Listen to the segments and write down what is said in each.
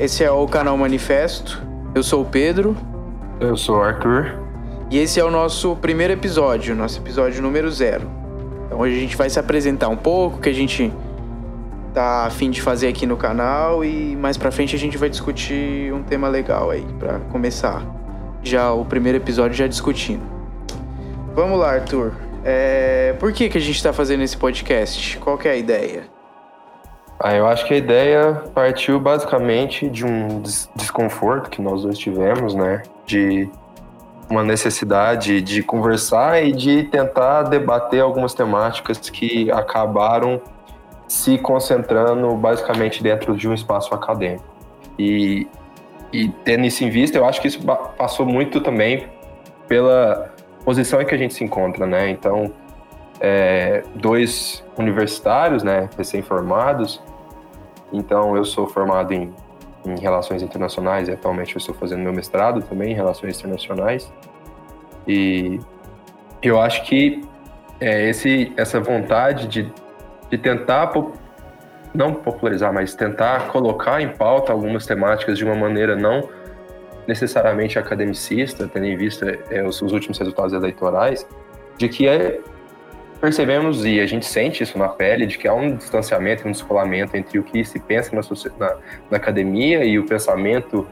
esse é o canal Manifesto. Eu sou o Pedro. Eu sou o Arthur. E esse é o nosso primeiro episódio, nosso episódio número zero. Então hoje a gente vai se apresentar um pouco, que a gente tá a fim de fazer aqui no canal e mais pra frente a gente vai discutir um tema legal aí, para começar já o primeiro episódio já discutindo. Vamos lá, Arthur. É... Por que, que a gente está fazendo esse podcast? Qual que é a ideia? Ah, eu acho que a ideia partiu basicamente de um des desconforto que nós dois tivemos, né? De uma necessidade de conversar e de tentar debater algumas temáticas que acabaram se concentrando basicamente dentro de um espaço acadêmico. E, e tendo isso em vista, eu acho que isso passou muito também pela posição em que a gente se encontra, né? Então, é, dois universitários, né, recém-formados, então, eu sou formado em, em Relações Internacionais e atualmente eu estou fazendo meu mestrado também em Relações Internacionais. E eu acho que é, esse, essa vontade de, de tentar, não popularizar, mas tentar colocar em pauta algumas temáticas de uma maneira não necessariamente academicista, tendo em vista é, os, os últimos resultados eleitorais, de que é percebemos e a gente sente isso na pele de que há um distanciamento, um descolamento entre o que se pensa na, na, na academia e o pensamento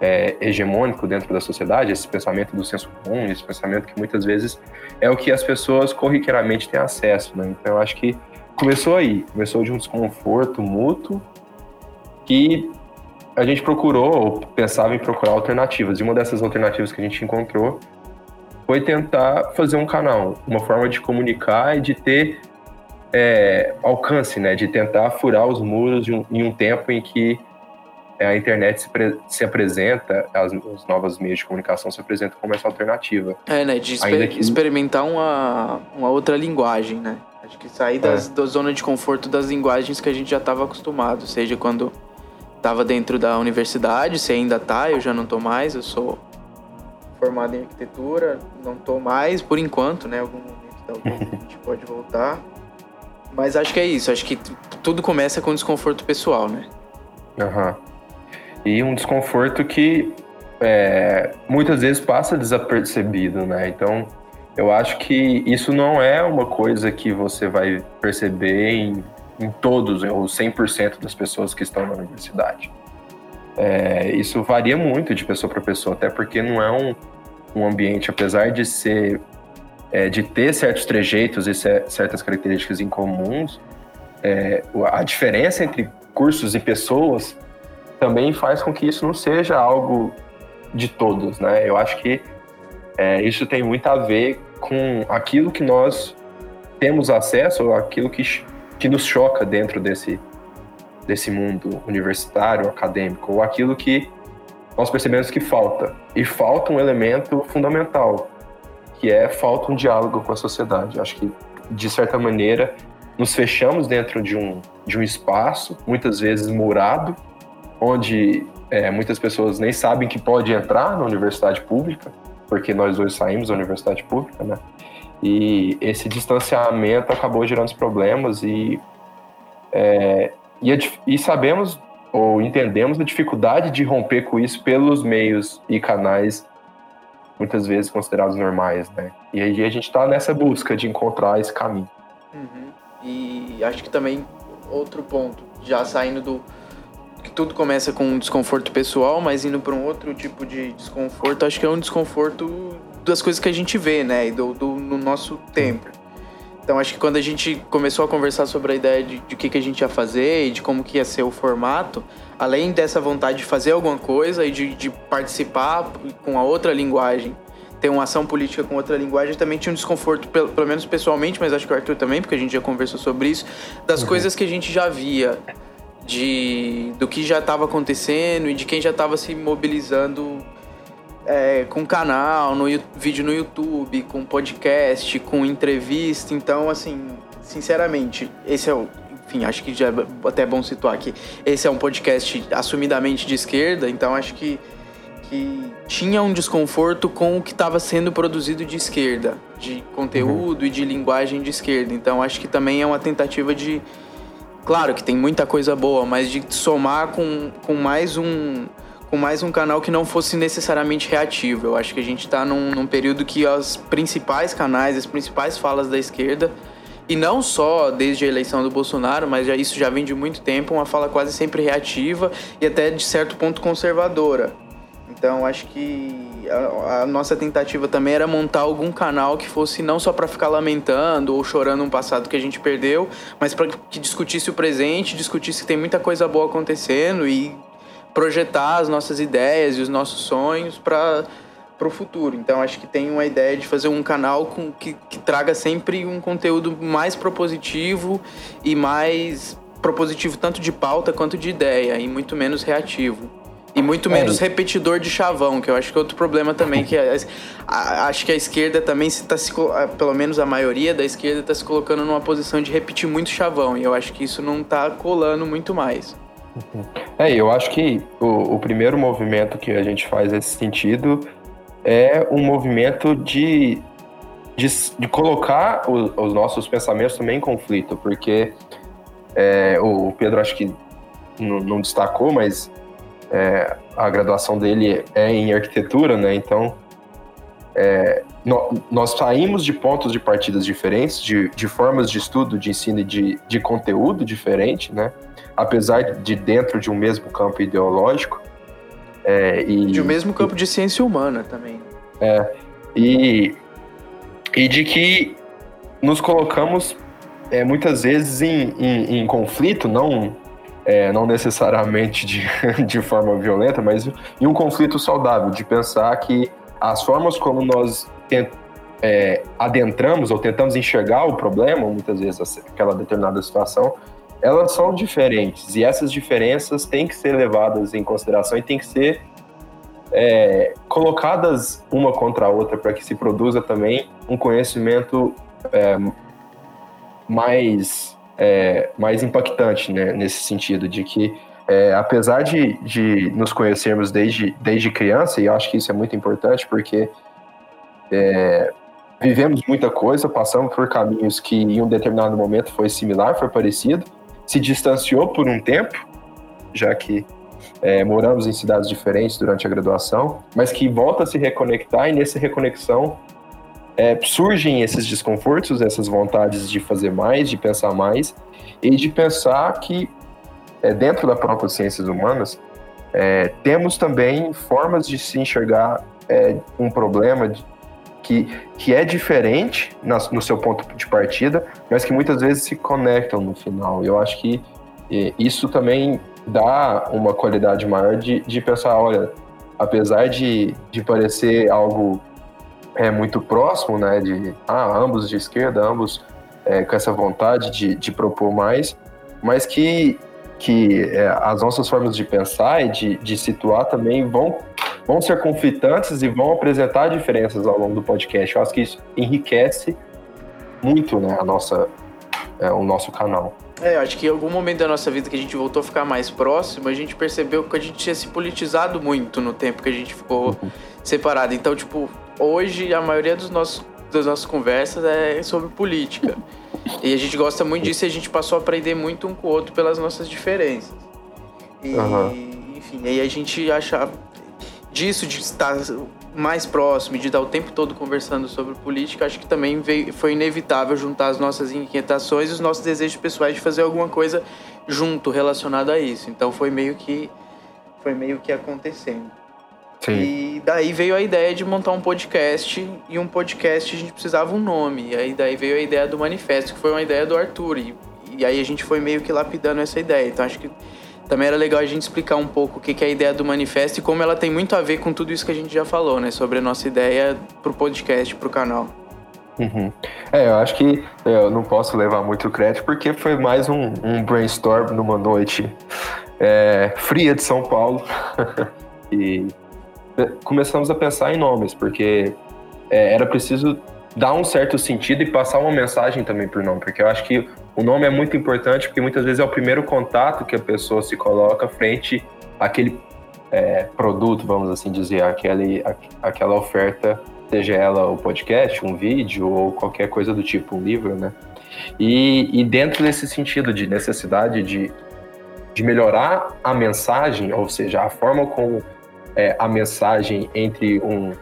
é, hegemônico dentro da sociedade, esse pensamento do senso comum, esse pensamento que muitas vezes é o que as pessoas corriqueiramente têm acesso. Né? Então eu acho que começou aí, começou de um desconforto mútuo que a gente procurou ou pensava em procurar alternativas. E uma dessas alternativas que a gente encontrou foi tentar fazer um canal, uma forma de comunicar e de ter é, alcance, né? De tentar furar os muros um, em um tempo em que a internet se, se apresenta, as, os novos meios de comunicação se apresentam como essa alternativa. É, né? De exper que... experimentar uma, uma outra linguagem, né? Acho que sair das, é. da zona de conforto das linguagens que a gente já estava acostumado, seja quando estava dentro da universidade, se ainda tá, eu já não tô mais, eu sou formado em arquitetura, não estou mais por enquanto, né? Algum momento da a gente pode voltar. Mas acho que é isso, acho que tudo começa com desconforto pessoal, né? Uhum. E um desconforto que é, muitas vezes passa desapercebido, né? Então, eu acho que isso não é uma coisa que você vai perceber em, em todos, ou 100% das pessoas que estão na universidade. É, isso varia muito de pessoa para pessoa, até porque não é um, um ambiente, apesar de ser é, de ter certos trejeitos e certas características em é, a diferença entre cursos e pessoas também faz com que isso não seja algo de todos, né? Eu acho que é, isso tem muito a ver com aquilo que nós temos acesso, aquilo que, que nos choca dentro desse, desse mundo universitário, acadêmico, ou aquilo que nós percebemos que falta. E falta um elemento fundamental, que é falta um diálogo com a sociedade. Acho que, de certa maneira, nos fechamos dentro de um, de um espaço, muitas vezes murado, onde é, muitas pessoas nem sabem que pode entrar na universidade pública, porque nós dois saímos da universidade pública, né? E esse distanciamento acabou gerando problemas e é, e, e sabemos ou entendemos a dificuldade de romper com isso pelos meios e canais muitas vezes considerados normais, né? E aí a gente está nessa busca de encontrar esse caminho. Uhum. E acho que também outro ponto, já saindo do que tudo começa com um desconforto pessoal, mas indo para um outro tipo de desconforto, acho que é um desconforto das coisas que a gente vê, né? E do, do no nosso tempo. Então acho que quando a gente começou a conversar sobre a ideia de, de o que, que a gente ia fazer e de como que ia ser o formato, além dessa vontade de fazer alguma coisa e de, de participar com a outra linguagem, ter uma ação política com outra linguagem, também tinha um desconforto, pelo, pelo menos pessoalmente, mas acho que o Arthur também, porque a gente já conversou sobre isso, das uhum. coisas que a gente já via, de do que já estava acontecendo e de quem já estava se mobilizando é, com canal, no vídeo no YouTube, com podcast, com entrevista. Então, assim, sinceramente, esse é o. Enfim, acho que já é até bom situar aqui. Esse é um podcast assumidamente de esquerda, então acho que, que tinha um desconforto com o que estava sendo produzido de esquerda, de conteúdo uhum. e de linguagem de esquerda. Então acho que também é uma tentativa de claro que tem muita coisa boa, mas de somar com, com mais um com mais um canal que não fosse necessariamente reativo. Eu acho que a gente está num, num período que os principais canais, as principais falas da esquerda e não só desde a eleição do Bolsonaro, mas já, isso já vem de muito tempo, uma fala quase sempre reativa e até de certo ponto conservadora. Então acho que a, a nossa tentativa também era montar algum canal que fosse não só para ficar lamentando ou chorando um passado que a gente perdeu, mas para que discutisse o presente, discutisse que tem muita coisa boa acontecendo e projetar as nossas ideias e os nossos sonhos para para o futuro. Então acho que tem uma ideia de fazer um canal com, que, que traga sempre um conteúdo mais propositivo e mais propositivo tanto de pauta quanto de ideia e muito menos reativo. E muito menos é. repetidor de chavão, que eu acho que é outro problema também, que a, a, acho que a esquerda também está se pelo menos a maioria da esquerda está se colocando numa posição de repetir muito chavão, e eu acho que isso não está colando muito mais. É, eu acho que o, o primeiro movimento que a gente faz nesse sentido é um movimento de, de, de colocar o, os nossos pensamentos também em conflito, porque é, o Pedro acho que não, não destacou, mas é, a graduação dele é em arquitetura, né? Então, é, no, nós saímos de pontos de partidas diferentes, de, de formas de estudo, de ensino e de, de conteúdo diferente, né? Apesar de dentro de um mesmo campo ideológico, é, e, de o mesmo campo e, de ciência humana também. É, e, e de que nos colocamos é, muitas vezes em, em, em conflito, não, é, não necessariamente de, de forma violenta, mas em um conflito saudável, de pensar que as formas como nós tent, é, adentramos ou tentamos enxergar o problema, muitas vezes aquela determinada situação, elas são diferentes e essas diferenças têm que ser levadas em consideração e têm que ser é, colocadas uma contra a outra para que se produza também um conhecimento é, mais, é, mais impactante né, nesse sentido, de que é, apesar de, de nos conhecermos desde, desde criança, e eu acho que isso é muito importante porque é, vivemos muita coisa, passamos por caminhos que em um determinado momento foi similar, foi parecido, se distanciou por um tempo, já que é, moramos em cidades diferentes durante a graduação, mas que volta a se reconectar e nessa reconexão é, surgem esses desconfortos, essas vontades de fazer mais, de pensar mais e de pensar que é, dentro da própria ciências humanas é, temos também formas de se enxergar é, um problema de, que, que é diferente na, no seu ponto de partida, mas que muitas vezes se conectam no final. Eu acho que isso também dá uma qualidade maior de, de pensar, olha, apesar de, de parecer algo é, muito próximo, né, de ah, ambos de esquerda, ambos é, com essa vontade de, de propor mais, mas que, que é, as nossas formas de pensar e de, de situar também vão, vão ser conflitantes e vão apresentar diferenças ao longo do podcast. Eu acho que isso enriquece muito né, a nossa, é, o nosso canal. É, acho que em algum momento da nossa vida que a gente voltou a ficar mais próximo, a gente percebeu que a gente tinha se politizado muito no tempo que a gente ficou uhum. separado. Então, tipo, hoje a maioria dos nossos, das nossas conversas é sobre política. e a gente gosta muito disso e a gente passou a aprender muito um com o outro pelas nossas diferenças. E, uhum. enfim, aí a gente acha disso, de estar mais próximo, de estar o tempo todo conversando sobre política, acho que também veio, foi inevitável juntar as nossas inquietações e os nossos desejos pessoais de fazer alguma coisa junto relacionado a isso. Então foi meio que foi meio que acontecendo. Sim. E daí veio a ideia de montar um podcast e um podcast a gente precisava um nome. E aí daí veio a ideia do manifesto, que foi uma ideia do Arthur. E, e aí a gente foi meio que lapidando essa ideia. Então acho que também era legal a gente explicar um pouco o que é a ideia do manifesto e como ela tem muito a ver com tudo isso que a gente já falou, né? Sobre a nossa ideia pro podcast, pro canal. Uhum. É, eu acho que eu não posso levar muito crédito porque foi mais um, um brainstorm numa noite é, fria de São Paulo e começamos a pensar em nomes porque é, era preciso dar um certo sentido e passar uma mensagem também por nome, porque eu acho que o nome é muito importante porque muitas vezes é o primeiro contato que a pessoa se coloca frente àquele é, produto, vamos assim dizer, aquele, aquela oferta, seja ela o podcast, um vídeo ou qualquer coisa do tipo, um livro, né? E, e dentro desse sentido de necessidade de, de melhorar a mensagem, ou seja, a forma como é, a mensagem entre um,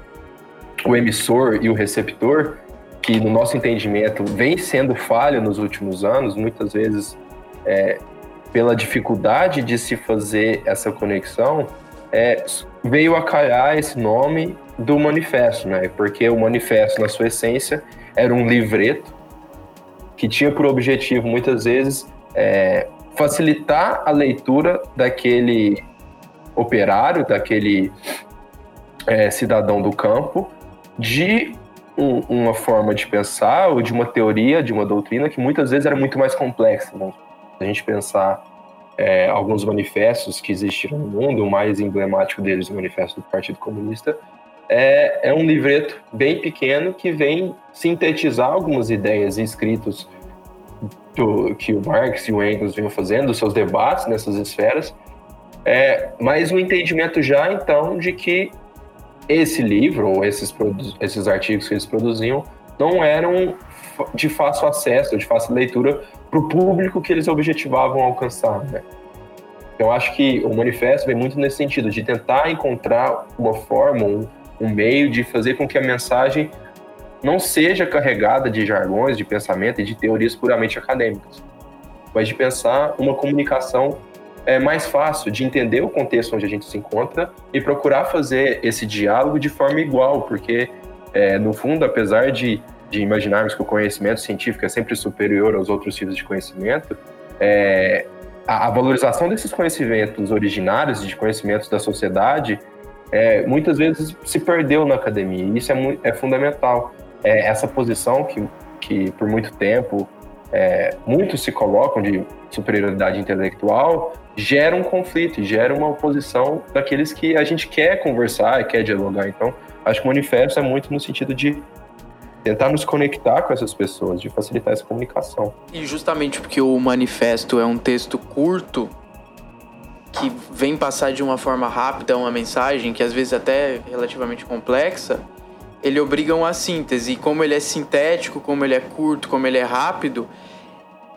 o emissor e o receptor, que no nosso entendimento vem sendo falha nos últimos anos, muitas vezes é, pela dificuldade de se fazer essa conexão, é, veio a calhar esse nome do manifesto, né? Porque o manifesto, na sua essência, era um livreto que tinha por objetivo, muitas vezes, é, facilitar a leitura daquele operário, daquele é, cidadão do campo, de um, uma forma de pensar ou de uma teoria, de uma doutrina que muitas vezes era muito mais complexa. Né? a gente pensar é, alguns manifestos que existiram no mundo, o mais emblemático deles, o Manifesto do Partido Comunista, é, é um livreto bem pequeno que vem sintetizar algumas ideias escritos do, que o Marx e o Engels vinham fazendo, seus debates nessas esferas, é, mas um entendimento já então de que esse livro ou esses, esses artigos que eles produziam não eram de fácil acesso, de fácil leitura para o público que eles objetivavam alcançar. Né? Eu acho que o manifesto vem muito nesse sentido, de tentar encontrar uma forma, um, um meio de fazer com que a mensagem não seja carregada de jargões, de pensamento e de teorias puramente acadêmicas, mas de pensar uma comunicação é mais fácil de entender o contexto onde a gente se encontra e procurar fazer esse diálogo de forma igual, porque é, no fundo, apesar de de imaginarmos que o conhecimento científico é sempre superior aos outros tipos de conhecimento, é, a, a, valorização desses conhecimentos originários, de conhecimentos da sociedade, é, muitas vezes se perdeu na academia. E isso é, é fundamental. É, essa posição que, que, por muito tempo, é, muitos se colocam de superioridade intelectual, gera um conflito, gera uma oposição daqueles que a gente quer conversar e quer dialogar. Então, acho que o manifesto é muito no sentido de tentar nos conectar com essas pessoas, de facilitar essa comunicação. E justamente porque o manifesto é um texto curto que vem passar de uma forma rápida uma mensagem que às vezes até é relativamente complexa, ele obriga uma síntese. E como ele é sintético, como ele é curto, como ele é rápido,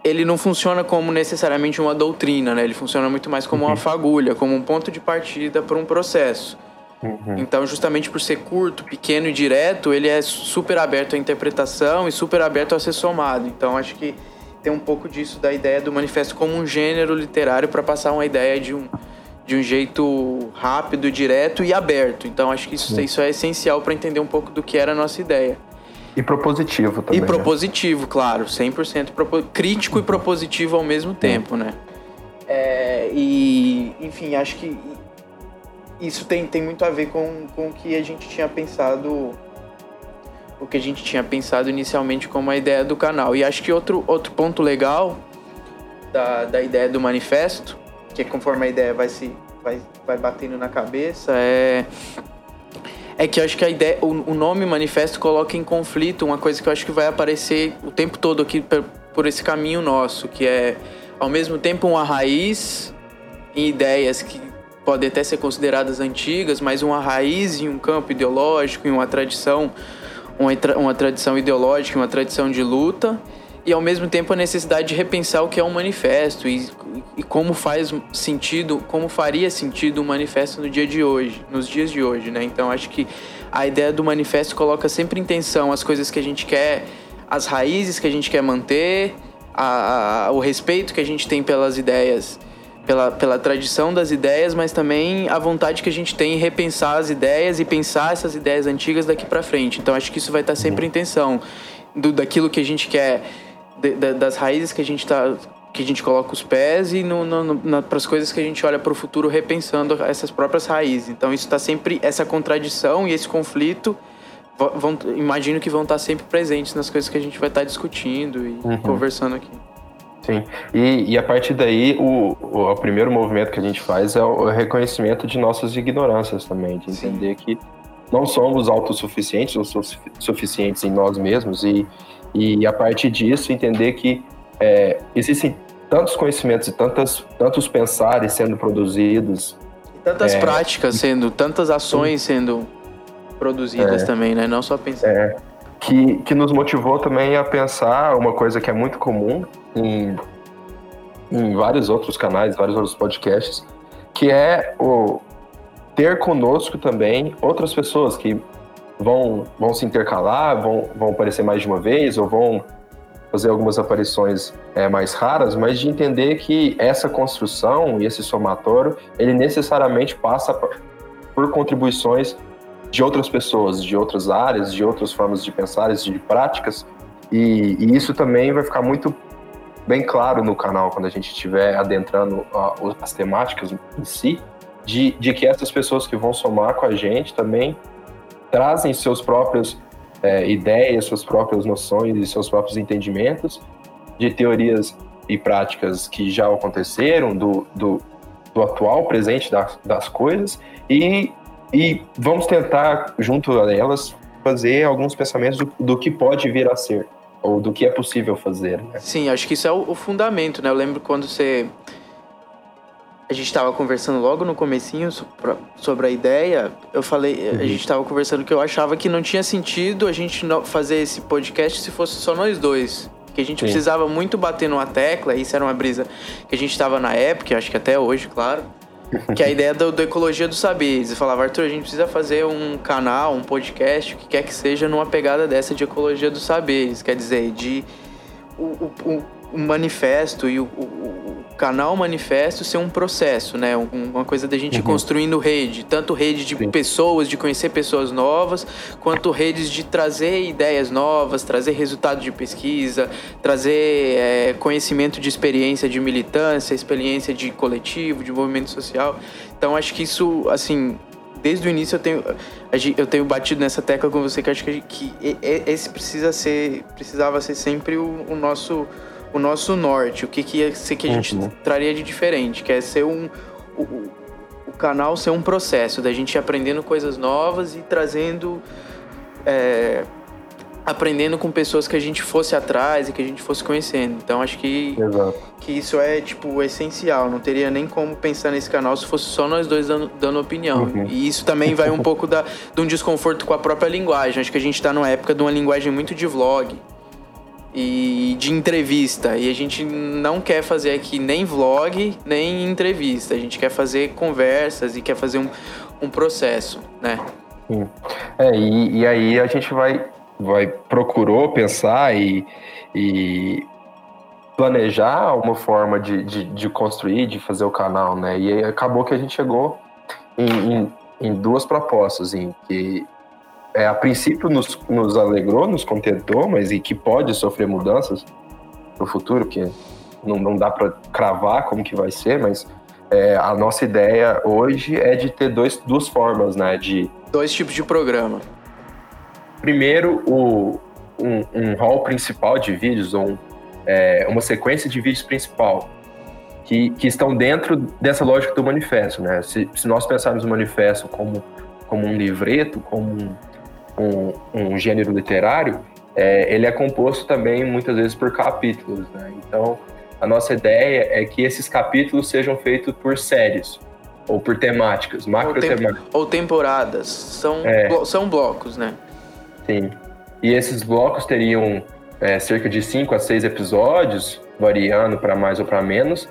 ele não funciona como necessariamente uma doutrina, né? Ele funciona muito mais como uhum. uma fagulha, como um ponto de partida para um processo. Uhum. Então, justamente por ser curto, pequeno e direto, ele é super aberto à interpretação e super aberto a ser somado. Então, acho que tem um pouco disso da ideia do manifesto como um gênero literário para passar uma ideia de um, de um jeito rápido, direto e aberto. Então, acho que isso, isso é essencial para entender um pouco do que era a nossa ideia. E propositivo também. E né? propositivo, né? claro, 100% propo... crítico e propositivo ao mesmo tempo, né? É, e, enfim, acho que isso tem, tem muito a ver com, com o que a gente tinha pensado o que a gente tinha pensado inicialmente como a ideia do canal. E acho que outro, outro ponto legal da, da ideia do manifesto, que conforme a ideia vai se vai, vai batendo na cabeça, é é que eu acho que a ideia, o, nome manifesto coloca em conflito uma coisa que eu acho que vai aparecer o tempo todo aqui por, por esse caminho nosso, que é ao mesmo tempo uma raiz em ideias que podem até ser consideradas antigas, mas uma raiz em um campo ideológico, em uma tradição, uma, uma tradição ideológica, uma tradição de luta, e ao mesmo tempo a necessidade de repensar o que é um manifesto e, e como faz sentido, como faria sentido um manifesto no dia de hoje, nos dias de hoje, né? Então acho que a ideia do manifesto coloca sempre em tensão as coisas que a gente quer, as raízes que a gente quer manter, a, a, o respeito que a gente tem pelas ideias pela, pela tradição das ideias, mas também a vontade que a gente tem em repensar as ideias e pensar essas ideias antigas daqui para frente. Então acho que isso vai estar sempre em tensão do, daquilo que a gente quer, de, de, das raízes que a gente tá que a gente coloca os pés e para as coisas que a gente olha para o futuro repensando essas próprias raízes. Então isso está sempre essa contradição e esse conflito vão, imagino que vão estar sempre presentes nas coisas que a gente vai estar discutindo e uhum. conversando aqui. Sim, e, e a partir daí, o, o, o, primeiro movimento que a gente faz é o reconhecimento de nossas ignorâncias também, de entender Sim. que não somos autossuficientes ou suficientes em nós mesmos, e, e a partir disso entender que é, existem tantos conhecimentos e tantas, tantos pensares sendo produzidos. E tantas é, práticas sendo, tantas ações sendo produzidas é, também, né? Não só pensar. É, que, que nos motivou também a pensar uma coisa que é muito comum em, em vários outros canais, vários outros podcasts, que é o ter conosco também outras pessoas que vão, vão se intercalar, vão, vão aparecer mais de uma vez ou vão fazer algumas aparições é, mais raras, mas de entender que essa construção e esse somatório, ele necessariamente passa por contribuições de outras pessoas, de outras áreas, de outras formas de pensar, de práticas, e, e isso também vai ficar muito bem claro no canal quando a gente estiver adentrando as temáticas em si, de, de que essas pessoas que vão somar com a gente também trazem seus próprios é, ideias, suas próprias noções e seus próprios entendimentos de teorias e práticas que já aconteceram, do, do, do atual presente das, das coisas, e, e vamos tentar, junto a elas, fazer alguns pensamentos do, do que pode vir a ser, ou do que é possível fazer. Né? Sim, acho que isso é o, o fundamento, né? Eu lembro quando você a gente estava conversando logo no comecinho sobre a ideia, eu falei, uhum. a gente estava conversando que eu achava que não tinha sentido a gente fazer esse podcast se fosse só nós dois. Que a gente Sim. precisava muito bater numa tecla, isso era uma brisa que a gente estava na época, acho que até hoje, claro. que é a ideia do, do Ecologia dos Saberes. Eu falava, Arthur, a gente precisa fazer um canal, um podcast, o que quer que seja, numa pegada dessa de Ecologia dos Saberes. Quer dizer, de o, o, o manifesto e o, o, o, canal manifesto ser um processo, né? uma coisa da gente uhum. construindo rede, tanto rede de Sim. pessoas, de conhecer pessoas novas, quanto redes de trazer ideias novas, trazer resultado de pesquisa, trazer é, conhecimento de experiência de militância, experiência de coletivo, de movimento social. Então acho que isso, assim, desde o início eu tenho eu tenho batido nessa tecla com você que acho que, que esse precisa ser precisava ser sempre o, o nosso o nosso norte, o que, que ia ser que a gente uhum. traria de diferente, que é ser um. O, o, canal ser um processo da gente ir aprendendo coisas novas e trazendo. É, aprendendo com pessoas que a gente fosse atrás e que a gente fosse conhecendo. Então acho que, que isso é tipo essencial. Não teria nem como pensar nesse canal se fosse só nós dois dando, dando opinião. Uhum. E isso também vai um pouco da, de um desconforto com a própria linguagem. Acho que a gente está numa época de uma linguagem muito de vlog e de entrevista. E a gente não quer fazer aqui nem vlog, nem entrevista. A gente quer fazer conversas e quer fazer um, um processo, né? Sim. É, e, e aí a gente vai, vai procurou pensar e, e planejar uma forma de, de, de, construir, de fazer o canal, né? E acabou que a gente chegou em, em, em duas propostas, em que é, a princípio nos, nos alegrou, nos contentou, mas e que pode sofrer mudanças no futuro, que não, não dá para cravar como que vai ser, mas é, a nossa ideia hoje é de ter dois, duas formas, né? De dois tipos de programa. Primeiro, o, um, um hall principal de vídeos, ou um, é, uma sequência de vídeos principal, que, que estão dentro dessa lógica do manifesto, né? Se, se nós pensarmos o manifesto como, como um livreto, como um, um, um gênero literário, é, ele é composto também muitas vezes por capítulos. Né? Então, a nossa ideia é que esses capítulos sejam feitos por séries ou por temáticas, macro temáticas. Ou temporadas, são, é. blo são blocos, né? Sim. E esses blocos teriam é, cerca de cinco a seis episódios, variando para mais ou para menos,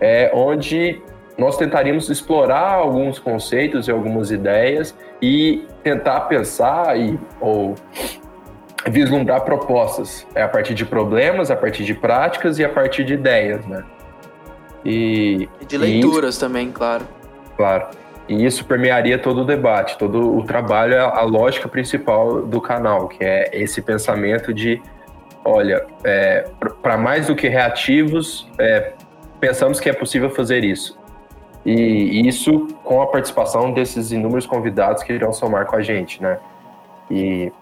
é, onde nós tentaríamos explorar alguns conceitos e algumas ideias e tentar pensar e, ou vislumbrar propostas é a partir de problemas, a partir de práticas e a partir de ideias, né? E, e de leituras e isso, também, claro. Claro. E isso permearia todo o debate, todo o trabalho, a, a lógica principal do canal, que é esse pensamento de, olha, é, para mais do que reativos, é, pensamos que é possível fazer isso. E isso com a participação desses inúmeros convidados que irão somar com a gente, né? E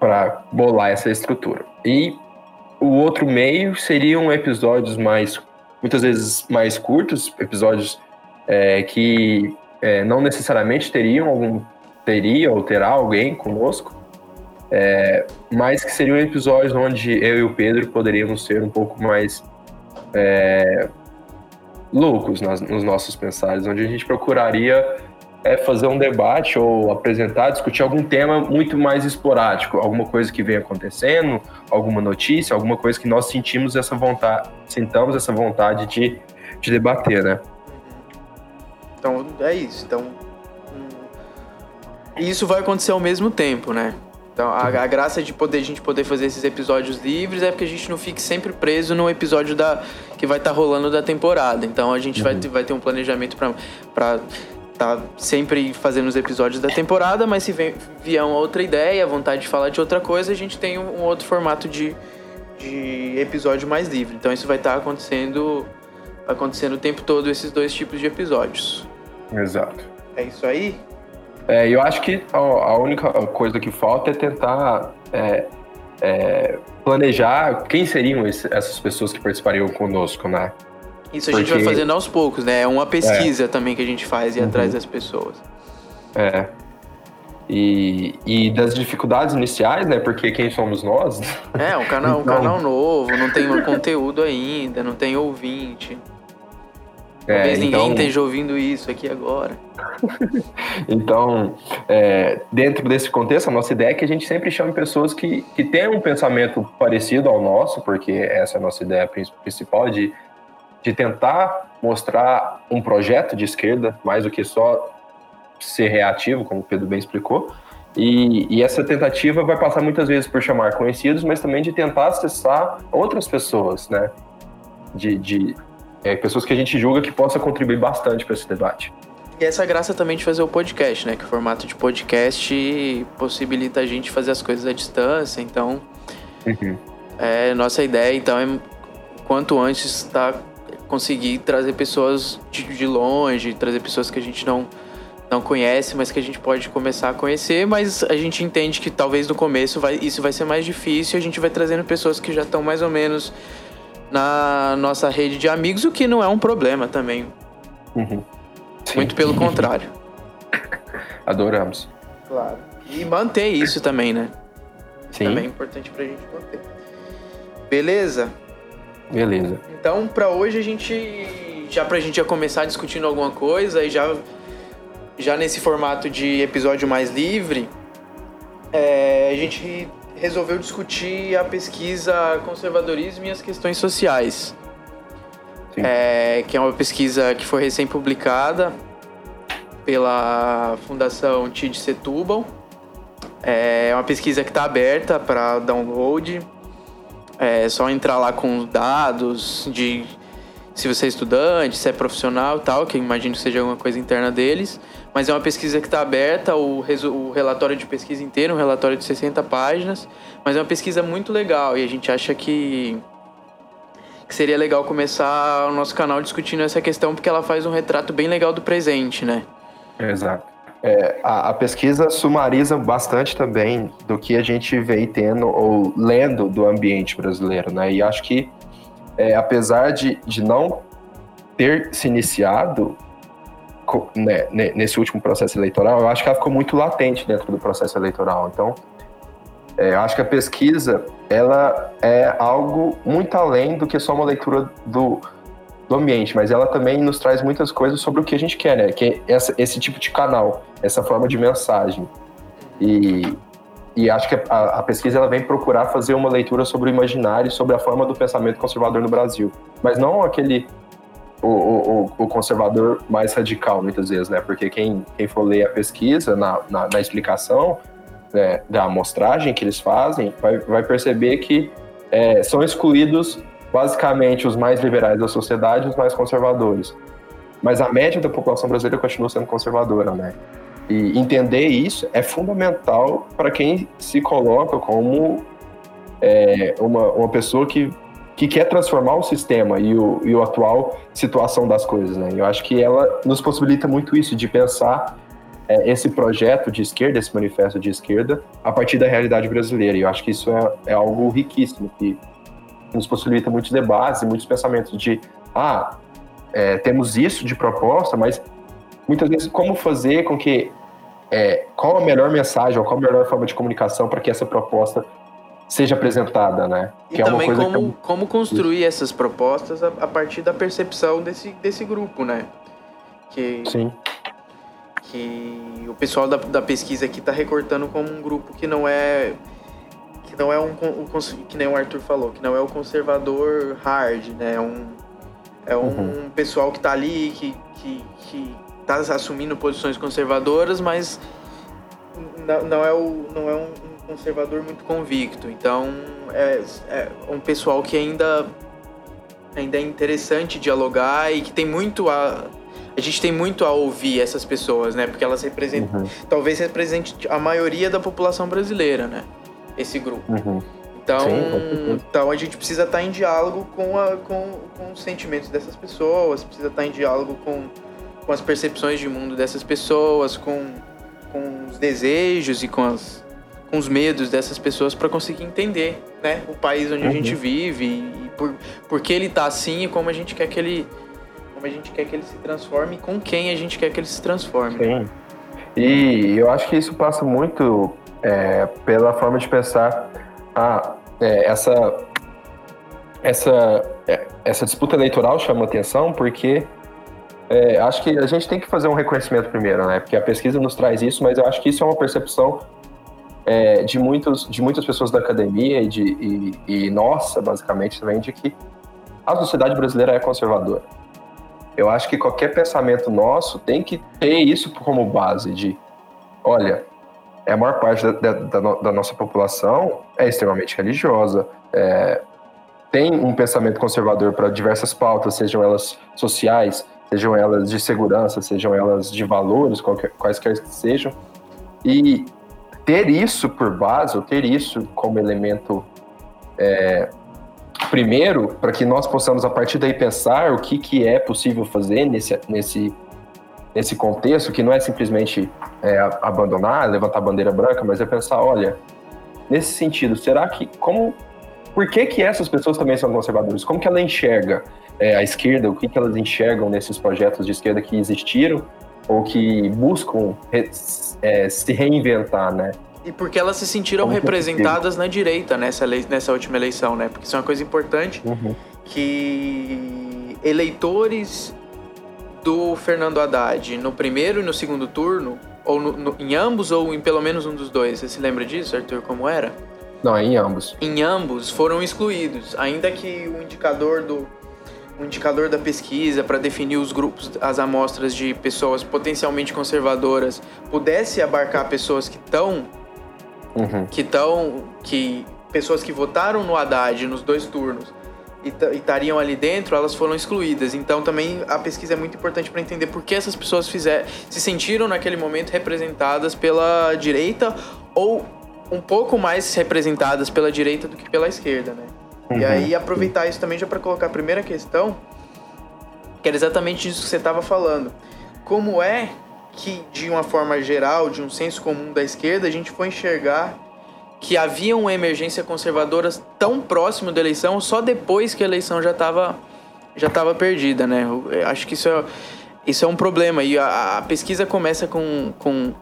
para bolar essa estrutura. E o outro meio seriam episódios mais, muitas vezes mais curtos, episódios é, que é, não necessariamente teriam algum, teria ou terá alguém conosco, é, mas que seriam episódios onde eu e o Pedro poderíamos ser um pouco mais é, loucos nas, nos nossos pensares, onde a gente procuraria é fazer um debate ou apresentar, discutir algum tema muito mais esporádico, alguma coisa que vem acontecendo, alguma notícia, alguma coisa que nós sentimos essa vontade, sintamos essa vontade de, de debater, né? Então é isso. Então hum, isso vai acontecer ao mesmo tempo, né? Então, a, a, graça de poder a gente poder fazer esses episódios livres é porque a gente não fique sempre preso no episódio da que vai estar tá rolando da temporada. Então, a gente uhum. vai, ter, vai ter um planejamento para tá sempre fazendo os episódios da temporada, mas se vem, vier uma outra ideia, vontade de falar de outra coisa, a gente tem um, um outro formato de, de episódio mais livre. Então, isso vai estar tá acontecendo acontecendo o tempo todo esses dois tipos de episódios. Exato. É isso aí? É, eu acho que a, única coisa que falta é tentar é, é, planejar quem seriam esse, essas pessoas que participariam conosco, né? Isso a Porque... gente vai fazendo aos poucos, né? É uma pesquisa é. também que a gente faz e uhum. atrás das pessoas. É. E, e das dificuldades iniciais, né? Porque quem somos nós? É, um canal, então... um canal novo, não tem um conteúdo ainda, não tem ouvinte. Talvez é, ninguém então... esteja ouvindo isso aqui agora. então, é, dentro desse contexto, a nossa ideia é que a gente sempre chame pessoas que, que têm um pensamento parecido ao nosso, porque essa é a nossa ideia principal de, de tentar mostrar um projeto de esquerda, mais do que só ser reativo, como o Pedro bem explicou. E, e, essa tentativa vai passar muitas vezes por chamar conhecidos, mas também de tentar acessar outras pessoas, né? De, de é, pessoas que a gente julga que possa contribuir bastante para esse debate. E essa é graça também de fazer o podcast, né? Que o formato de podcast possibilita a gente fazer as coisas à distância. Então, uhum. é, nossa ideia então é quanto antes tá, conseguir trazer pessoas de, de longe, trazer pessoas que a gente não não conhece, mas que a gente pode começar a conhecer, mas a gente entende que talvez no começo vai, isso vai ser mais difícil, a gente vai trazendo pessoas que já estão mais ou menos na nossa rede de amigos, o que não é um problema também. Uhum. Muito pelo contrário. Adoramos. Claro. E manter isso também, né? Sim. Também é importante pra gente manter. Beleza? Beleza. Então, para hoje a gente já pra gente já começar discutindo alguma coisa e já já nesse formato de episódio mais livre, é, a gente resolveu discutir a pesquisa Conservadorismo e as Questões Sociais. É, que é uma pesquisa que foi recém-publicada pela Fundação TID Setúbal. É uma pesquisa que está aberta para download. É só entrar lá com dados de se você é estudante, se é profissional e tal, que eu imagino que seja alguma coisa interna deles. Mas é uma pesquisa que está aberta, o, o, relatório de pesquisa inteiro, um relatório de 60 páginas. Mas é uma pesquisa muito legal e a gente acha que, que seria legal começar o nosso canal discutindo essa questão, porque ela faz um retrato bem legal do presente, né? Exato. É, a, a, pesquisa sumariza bastante também do que a gente vem tendo ou lendo do ambiente brasileiro, né? E acho que, é, apesar de, de não ter se iniciado né, nesse último processo eleitoral, eu acho que ela ficou muito latente dentro do processo eleitoral. Então, é, eu acho que a pesquisa ela é algo muito além do que só uma leitura do, do ambiente, mas ela também nos traz muitas coisas sobre o que a gente quer, né? Que é essa, esse tipo de canal, essa forma de mensagem. E, e acho que a, a, pesquisa ela vem procurar fazer uma leitura sobre o imaginário, sobre a forma do pensamento conservador no Brasil, mas não aquele o, o, o, conservador mais radical, muitas vezes, né? Porque quem, quem for ler a pesquisa, na, na, na explicação né, da amostragem que eles fazem, vai, vai perceber que é, são excluídos basicamente os mais liberais da sociedade e os mais conservadores. Mas a média da população brasileira continua sendo conservadora, né? E entender isso é fundamental para quem se coloca como é, uma, uma pessoa que que quer transformar o sistema e o, e o atual situação das coisas, né? Eu acho que ela nos possibilita muito isso, de pensar é, esse projeto de esquerda, esse manifesto de esquerda, a partir da realidade brasileira. E eu acho que isso é, é algo riquíssimo, que nos possibilita muitos debates e muitos pensamentos de, ah, é, temos isso de proposta, mas muitas vezes como fazer com que é, qual a melhor mensagem ou qual a melhor forma de comunicação para que essa proposta seja apresentada, né? E que também é como, eu... como construir essas propostas a, a, partir da percepção desse, desse grupo, né? Que, Sim. que o pessoal da, da pesquisa aqui está recortando como um grupo que não é que não é um que nem o Arthur falou, que não é o conservador hard, né? É um, é um uhum. pessoal que está ali, que, que, que tá assumindo posições conservadoras, mas não, não é, o, não é um conservador muito convicto. Então é, é um pessoal que ainda, ainda é interessante dialogar e que tem muito a. A gente tem muito a ouvir essas pessoas, né? Porque elas representam. Uhum. Talvez represente a maioria da população brasileira, né? Esse grupo. Uhum. Então, Sim, então a gente precisa estar em diálogo com, a, com, com os sentimentos dessas pessoas, precisa estar em diálogo com, com as percepções de mundo dessas pessoas, com, com os desejos e com, as, com os medos dessas pessoas para conseguir entender né, o país onde uhum. a gente vive e por, por que ele está assim e como a gente quer que ele como a gente quer que ele se transforme e com quem a gente quer que ele se transforme. Sim. E eu acho que isso passa muito é, pela forma de pensar ah, é, essa essa é, essa disputa eleitoral chama atenção porque é, acho que a gente tem que fazer um reconhecimento primeiro, né? Porque a pesquisa nos traz isso, mas eu acho que isso é uma percepção é, de, muitos, de muitas pessoas da academia e, de, e, e nossa, basicamente, também, de que a sociedade brasileira é conservadora. Eu acho que qualquer pensamento nosso tem que ter isso como base de, olha, a maior parte da, da, da nossa população é extremamente religiosa, é, tem um pensamento conservador para diversas pautas, sejam elas sociais, sejam elas de segurança, sejam elas de valores, qualquer, quaisquer que sejam. E ter isso por base, ou ter isso como elemento é, primeiro, para que nós possamos a partir daí pensar o que, que é possível fazer nesse, nesse, nesse contexto, que não é simplesmente é, abandonar, levantar a bandeira branca, mas é pensar, olha, nesse sentido, será que, como, por que que essas pessoas também são conservadoras? Como que ela enxerga é, a esquerda, o que, que elas enxergam nesses projetos de esquerda que existiram ou que buscam é, se reinventar, né? E porque elas se sentiram Como representadas na direita nessa, nessa última eleição, né? Porque isso é uma coisa importante uhum. que eleitores do Fernando Haddad no primeiro e no segundo turno, ou no, no, em ambos ou em pelo menos um dos dois, você se lembra disso, Arthur, como era? Não, é em ambos. Em ambos foram excluídos, ainda que o indicador do um indicador da pesquisa para definir os grupos, as amostras de pessoas potencialmente conservadoras, pudesse abarcar pessoas que estão. Uhum. que estão. que pessoas que votaram no Haddad nos dois turnos e estariam ali dentro, elas foram excluídas. Então também a pesquisa é muito importante para entender por que essas pessoas fizer, se sentiram naquele momento representadas pela direita ou um pouco mais representadas pela direita do que pela esquerda, né? Uhum. E aí aproveitar isso também já para colocar a primeira questão, que era exatamente isso que você estava falando. Como é que, de uma forma geral, de um senso comum da esquerda, a gente foi enxergar que havia uma emergência conservadora tão próximo da eleição só depois que a eleição já estava já tava perdida, né? Eu acho que isso é, isso é um problema. E a, a pesquisa começa com, com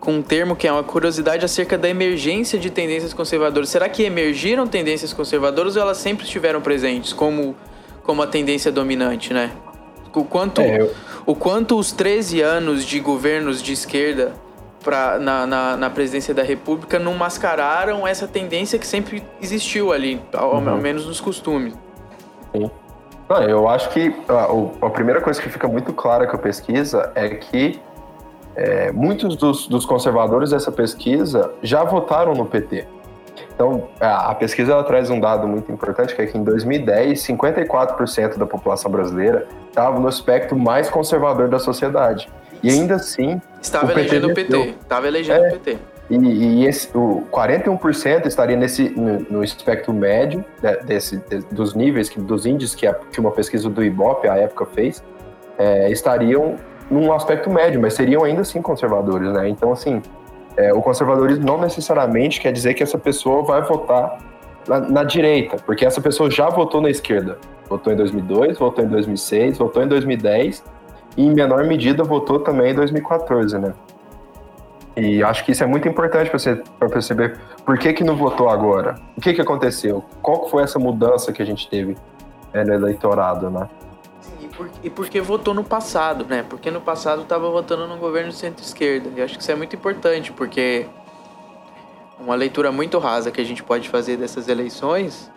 com um termo que é uma curiosidade acerca da emergência de tendências conservadoras. Será que emergiram tendências conservadoras ou elas sempre estiveram presentes como, como a tendência dominante, né? O quanto, é, eu... o quanto os 13 anos de governos de esquerda pra, na, na, na, presidência da República não mascararam essa tendência que sempre existiu ali, ao, uhum. ao menos nos costumes. Sim. Não, eu acho que a, a primeira coisa que fica muito clara com a pesquisa é que é, muitos dos, dos, conservadores dessa pesquisa já votaram no PT. Então, a, a pesquisa ela traz um dado muito importante, que é que em 2010, 54% da população brasileira estava no espectro mais conservador da sociedade. E ainda assim. Estava elegendo o PT. Estava elegendo é, o PT. E, e esse, o 41% estaria nesse, no, no espectro médio né, desse, de, dos níveis, que, dos índices que, a, que uma pesquisa do IBOP, à época, fez, é, estariam num aspecto médio, mas seriam ainda assim conservadores, né? Então, assim, é, o conservadorismo não necessariamente quer dizer que essa pessoa vai votar na, na, direita, porque essa pessoa já votou na esquerda. Votou em 2002, votou em 2006, votou em 2010 e, em menor medida, votou também em 2014, né? E acho que isso é muito importante para você perceber por que, que não votou agora. O que, que aconteceu? Qual foi essa mudança que a gente teve é, no eleitorado, né? Por, e porque votou no passado, né? Porque no passado estava votando no governo centro-esquerda. E acho que isso é muito importante, porque uma leitura muito rasa que a gente pode fazer dessas eleições,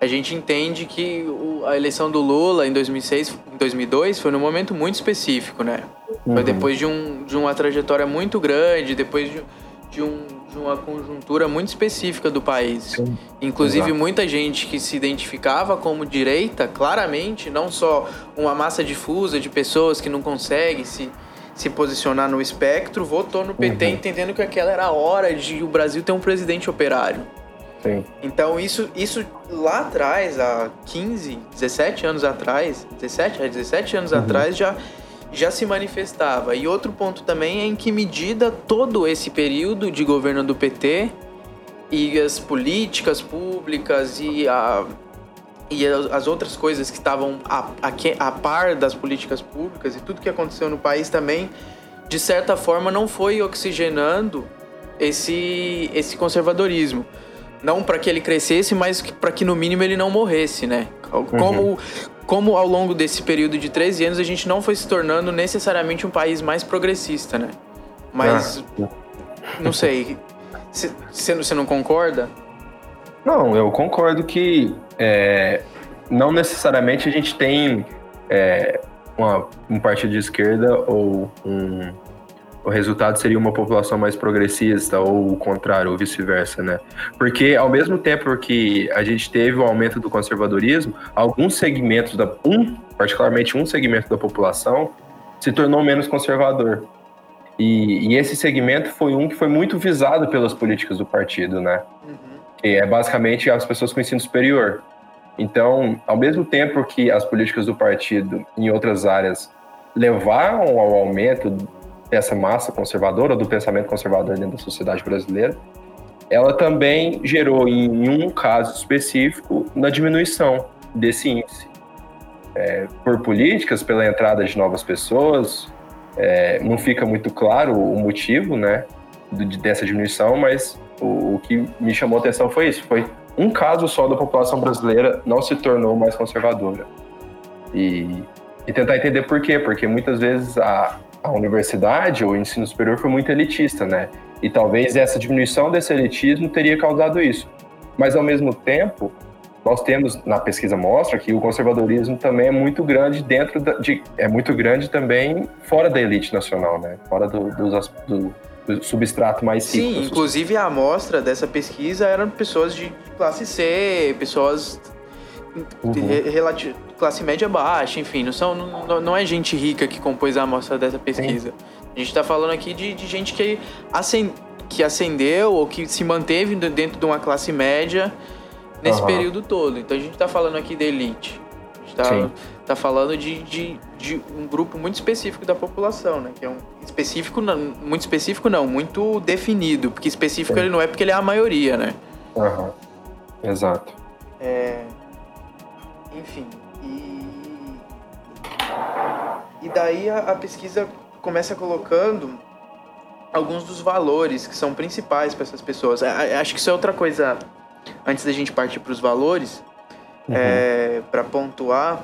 a gente entende que o, a eleição do Lula em 2006, em 2002 foi num momento muito específico, né? Uhum. Foi depois de, um, de uma trajetória muito grande, depois de, de, um, de uma conjuntura muito específica do país. Sim. Inclusive, Exato. muita gente que se identificava como direita, claramente, não só uma massa difusa de pessoas que não conseguem se se posicionar no espectro, votou no PT uhum. entendendo que aquela era a hora de o Brasil ter um presidente operário. Sim. Então isso, isso lá atrás, há 15, 17 anos atrás, 17, 17 anos uhum. atrás já, já se manifestava. E outro ponto também é em que medida todo esse período de governo do PT e as políticas públicas e a e as outras coisas que estavam a, a, a, par das políticas públicas e tudo que aconteceu no país também, de certa forma, não foi oxigenando esse, esse conservadorismo. Não para que ele crescesse, mas para que no mínimo ele não morresse, né? Como, uhum. Como ao longo desse período de 13 anos a gente não foi se tornando necessariamente um país mais progressista, né? Mas, ah. não sei, você não concorda? Não, eu concordo que é, não necessariamente a gente tem é, uma, um partido de esquerda ou um, o resultado seria uma população mais progressista ou o contrário, ou vice-versa, né? Porque ao mesmo tempo que a gente teve o aumento do conservadorismo, alguns segmentos da um, particularmente um segmento da população se tornou menos conservador. E, e esse segmento foi um que foi muito visado pelas políticas do partido, né? Uhum que é basicamente as pessoas com ensino superior. Então, ao mesmo tempo que as políticas do partido em outras áreas levaram ao aumento dessa massa conservadora, do pensamento conservador dentro da sociedade brasileira, ela também gerou, em um caso específico, na diminuição desse índice. É, por políticas, pela entrada de novas pessoas, é, não fica muito claro o motivo né, dessa diminuição, mas o, o que me chamou a atenção foi isso, foi um caso só da população brasileira não se tornou mais conservadora. E, e tentar entender por quê, porque muitas vezes a, a universidade ou o ensino superior foi muito elitista, né? E talvez essa diminuição desse elitismo teria causado isso. Mas ao mesmo tempo, nós temos na pesquisa mostra que o conservadorismo também é muito grande dentro da, de é muito grande também fora da elite nacional, né? Fora do, dos, do, substrato mais rico. Sim, inclusive a amostra dessa pesquisa eram pessoas de classe C, pessoas uhum. De classe média baixa, enfim, não, são, não, não é gente rica que compôs a amostra dessa pesquisa. Sim. A gente está falando aqui de, de gente que, ascend, que ascendeu ou que se manteve dentro de uma classe média nesse uhum. período todo. Então a gente está falando aqui da elite. A gente está tá falando de, de, de, um grupo muito específico da população, né? Que é um específico, não, muito específico não, muito definido. Porque específico Sim. ele não é porque ele é a maioria, né? Uhum. Exato. É... Enfim. E daí a, a pesquisa começa colocando alguns dos valores que são principais para essas pessoas. Acho que isso é outra coisa, antes da gente partir para os valores, uhum. é, para pontuar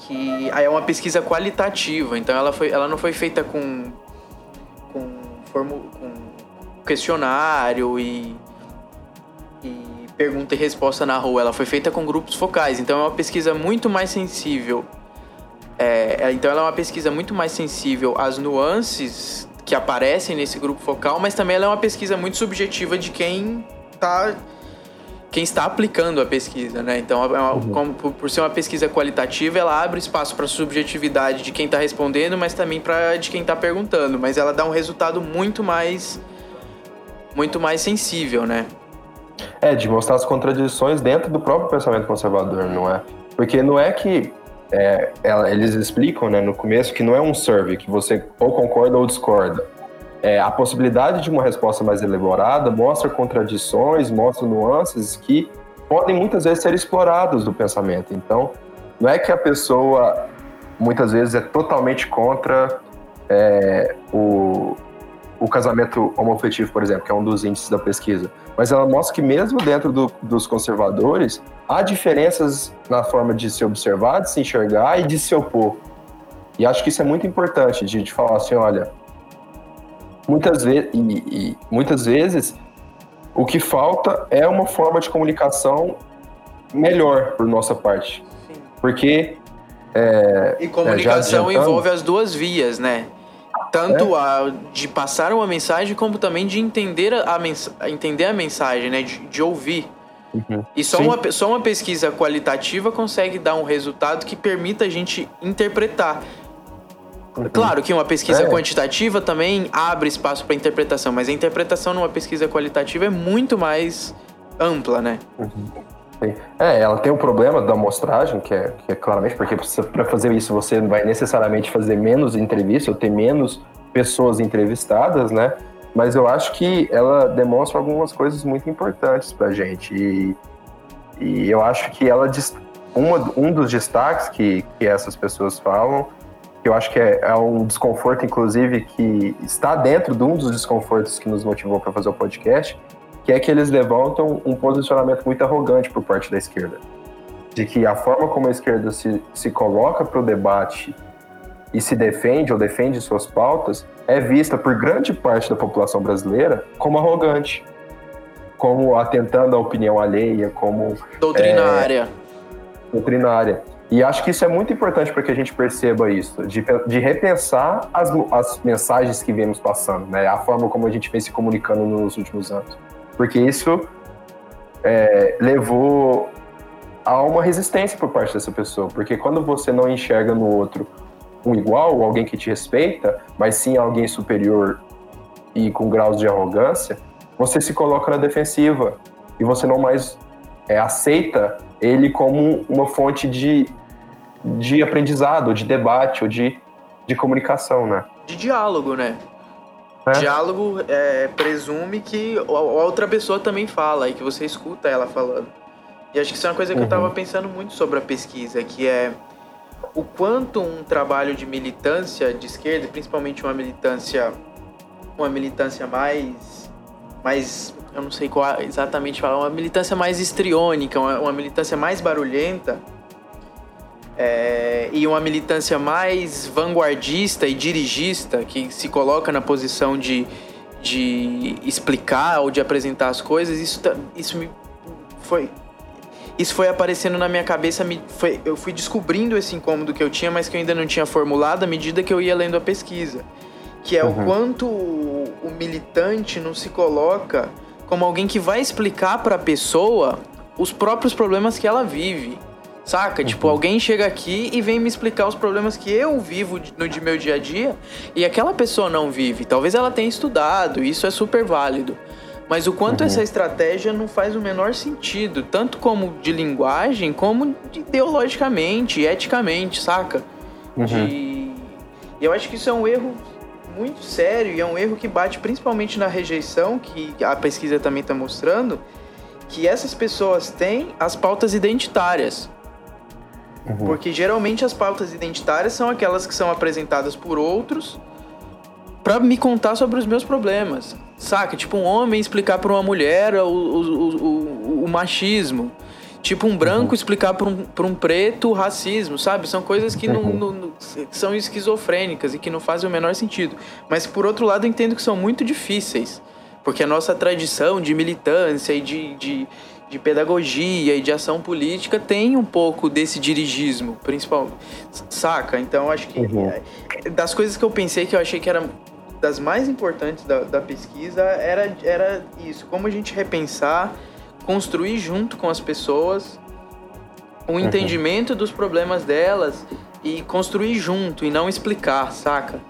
que aí é uma pesquisa qualitativa, então ela, foi, ela não foi feita com, com, formu, com questionário e, e pergunta e resposta na rua, ela foi feita com grupos focais, então é uma pesquisa muito mais sensível. É, é então ela é uma pesquisa muito mais sensível às nuances que aparecem nesse grupo focal, mas também ela é uma pesquisa muito subjetiva de quem está quem está aplicando a pesquisa, né? Então, é uma, uhum. como, por ser uma pesquisa qualitativa, ela abre espaço para subjetividade de quem está respondendo, mas também para de quem está perguntando. Mas ela dá um resultado muito mais, muito mais sensível, né? É, de mostrar as contradições dentro do próprio pensamento conservador, não é? Porque não é que é, eles explicam, né, no começo, que não é um survey que você ou concorda ou discorda é, a possibilidade de uma resposta mais elaborada mostra contradições, mostra nuances que podem muitas vezes ser exploradas do pensamento. Então, não é que a pessoa muitas vezes é totalmente contra é, o, o casamento homoafetivo, por exemplo, que é um dos índices da pesquisa, mas ela mostra que mesmo dentro do, dos conservadores, há diferenças na forma de se observar, de se enxergar e de se opor. E acho que isso é muito importante, de, de falar assim, olha, muitas vezes, e, e, muitas vezes o que falta é uma forma de comunicação melhor por nossa parte. Sim. Porque. É, e comunicação envolve as duas vias, né? Tanto é. a de passar uma mensagem, como também de entender a, mens entender a mensagem, né? De, de ouvir. Uhum. E só uma, só uma pesquisa qualitativa consegue dar um resultado que permita a gente interpretar. Uhum. Claro que uma pesquisa é. quantitativa também abre espaço para interpretação, mas a interpretação numa pesquisa qualitativa é muito mais ampla, né? Uhum. É, ela tem o um problema da amostragem, que é, que é claramente, porque para fazer isso você vai necessariamente fazer menos entrevistas ou ter menos pessoas entrevistadas, né? Mas eu acho que ela demonstra algumas coisas muito importantes para gente. E, e eu acho que ela uma, um dos destaques que, que essas pessoas falam, que eu acho que é, é um desconforto, inclusive, que está dentro de um dos desconfortos que nos motivou para fazer o podcast, que é que eles levantam um posicionamento muito arrogante por parte da esquerda. De que a forma como a esquerda se, se coloca para o debate e se defende ou defende suas pautas é vista por grande parte da população brasileira como arrogante, como atentando à opinião alheia, como. Doutrinária. É, doutrinária. E acho que isso é muito importante para que a gente perceba isso, de, de repensar as, as mensagens que vemos passando, né? a forma como a gente vem se comunicando nos últimos anos porque isso é, levou a uma resistência por parte dessa pessoa, porque quando você não enxerga no outro um igual, alguém que te respeita, mas sim alguém superior e com graus de arrogância, você se coloca na defensiva e você não mais é, aceita ele como uma fonte de, de aprendizado, de debate ou de, de comunicação, né? De diálogo, né? É. Diálogo é, presume que a outra pessoa também fala e que você escuta ela falando. E acho que isso é uma coisa que uhum. eu estava pensando muito sobre a pesquisa, que é o quanto um trabalho de militância de esquerda, principalmente uma militância uma militância mais mais eu não sei qual exatamente falar, uma militância mais histriônica, uma, uma militância mais barulhenta, é, e uma militância mais vanguardista e dirigista, que se coloca na posição de, de explicar ou de apresentar as coisas, isso, isso me foi. Isso foi aparecendo na minha cabeça, me, foi, eu fui descobrindo esse incômodo que eu tinha, mas que eu ainda não tinha formulado à medida que eu ia lendo a pesquisa. Que é uhum. o quanto o, o militante não se coloca como alguém que vai explicar para a pessoa os próprios problemas que ela vive. Saca? Tipo, uhum. Alguém chega aqui e vem me explicar os problemas que eu vivo no de meu dia a dia e aquela pessoa não vive. Talvez ela tenha estudado, isso é super válido. Mas o quanto uhum. essa estratégia não faz o menor sentido, tanto como de linguagem, como ideologicamente, eticamente, saca? Uhum. De... Eu acho que isso é um erro muito sério e é um erro que bate principalmente na rejeição, que a pesquisa também está mostrando, que essas pessoas têm as pautas identitárias. Uhum. Porque geralmente as pautas identitárias são aquelas que são apresentadas por outros para me contar sobre os meus problemas. Saca? Tipo um homem explicar para uma mulher o, o, o, o, machismo. Tipo um branco uhum. explicar para um, um preto o racismo, sabe? São coisas que não, não, não, são esquizofrênicas e que não fazem o menor sentido. Mas por outro lado, eu entendo que são muito difíceis. Porque a nossa tradição de militância e de, de de pedagogia e de ação política tem um pouco desse dirigismo, principal, saca? Então acho que uhum. É, das coisas que eu pensei que eu achei que eram das mais importantes da, da pesquisa era, era isso, como a gente repensar, construir junto com as pessoas o um uhum. entendimento dos problemas delas e construir junto e não explicar, saca?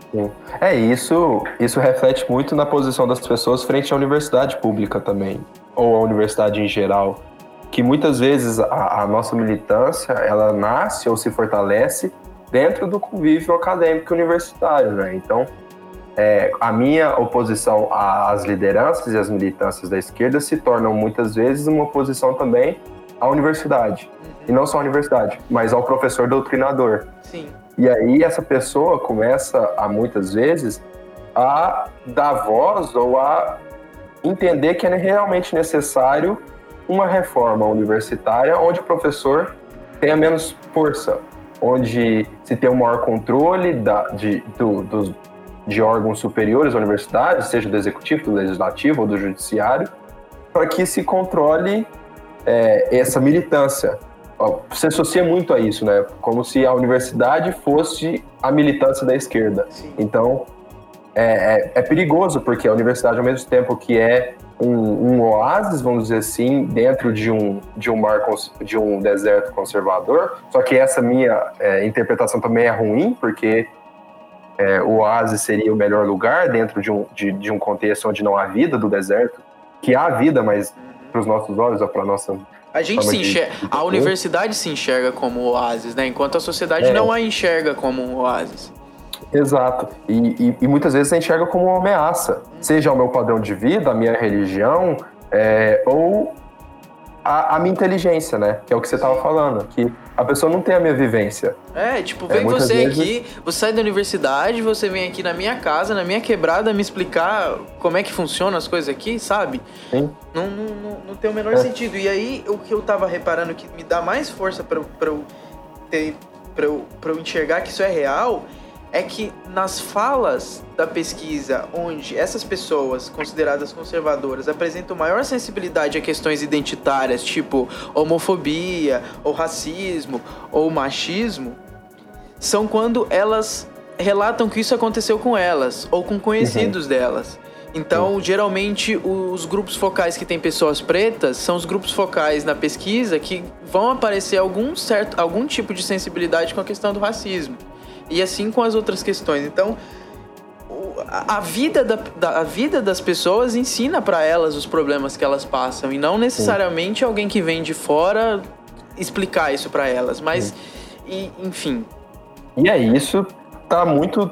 É isso, isso reflete muito na posição das pessoas frente à universidade pública também ou a universidade em geral, que muitas vezes a, a nossa militância ela nasce ou se fortalece dentro do convívio acadêmico universitário, né? Então, é, a minha oposição às lideranças e às militâncias da esquerda se tornam muitas vezes uma oposição também à universidade. E não só à universidade, mas ao professor doutrinador. Sim. E aí essa pessoa começa a muitas vezes a dar voz ou a entender que é realmente necessário uma reforma universitária onde o professor tenha menos força, onde se tem um maior controle da, de, do, dos, de órgãos superiores da universidade, seja do executivo, do legislativo ou do judiciário, para que se controle é, essa militância. Você associa muito a isso, né? Como se a universidade fosse a militância da esquerda. Sim. Então, é, é, é, perigoso, porque a universidade, ao mesmo tempo que é um, um, oásis, vamos dizer assim, dentro de um, de um mar, de um deserto conservador, só que essa minha é, interpretação também é ruim, porque é, o oásis seria o melhor lugar dentro de um, de, de um contexto onde não há vida do deserto, que há vida, mas para os nossos olhos ou para nossa a gente se enxerga, a universidade se enxerga como oásis, né? Enquanto a sociedade é. não a enxerga como um oásis. Exato. E, e, e, muitas vezes a enxerga como uma ameaça, seja o meu padrão de vida, a minha religião, é, ou a, a, minha inteligência, né? Que é o que você estava falando, que a pessoa não tem a minha vivência. É, tipo, vem é, você vezes... aqui, você sai da universidade, você vem aqui na minha casa, na minha quebrada, me explicar como é que funcionam as coisas aqui, sabe? Sim. Não, não, não, não tem o menor é. sentido. E aí, o que eu tava reparando que me dá mais força para eu ter, pra eu, pra eu enxergar que isso é real é que nas falas da pesquisa, onde essas pessoas consideradas conservadoras apresentam maior sensibilidade a questões identitárias, tipo homofobia, ou racismo, ou machismo, são quando elas relatam que isso aconteceu com elas ou com conhecidos uhum. delas. Então, uhum. geralmente, os grupos focais que têm pessoas pretas são os grupos focais na pesquisa que vão aparecer algum certo, algum tipo de sensibilidade com a questão do racismo. E assim com as outras questões. Então, a vida, da, da, a vida das pessoas ensina para elas os problemas que elas passam. E não necessariamente alguém que vem de fora explicar isso para elas. Mas, e, enfim. E é isso tá muito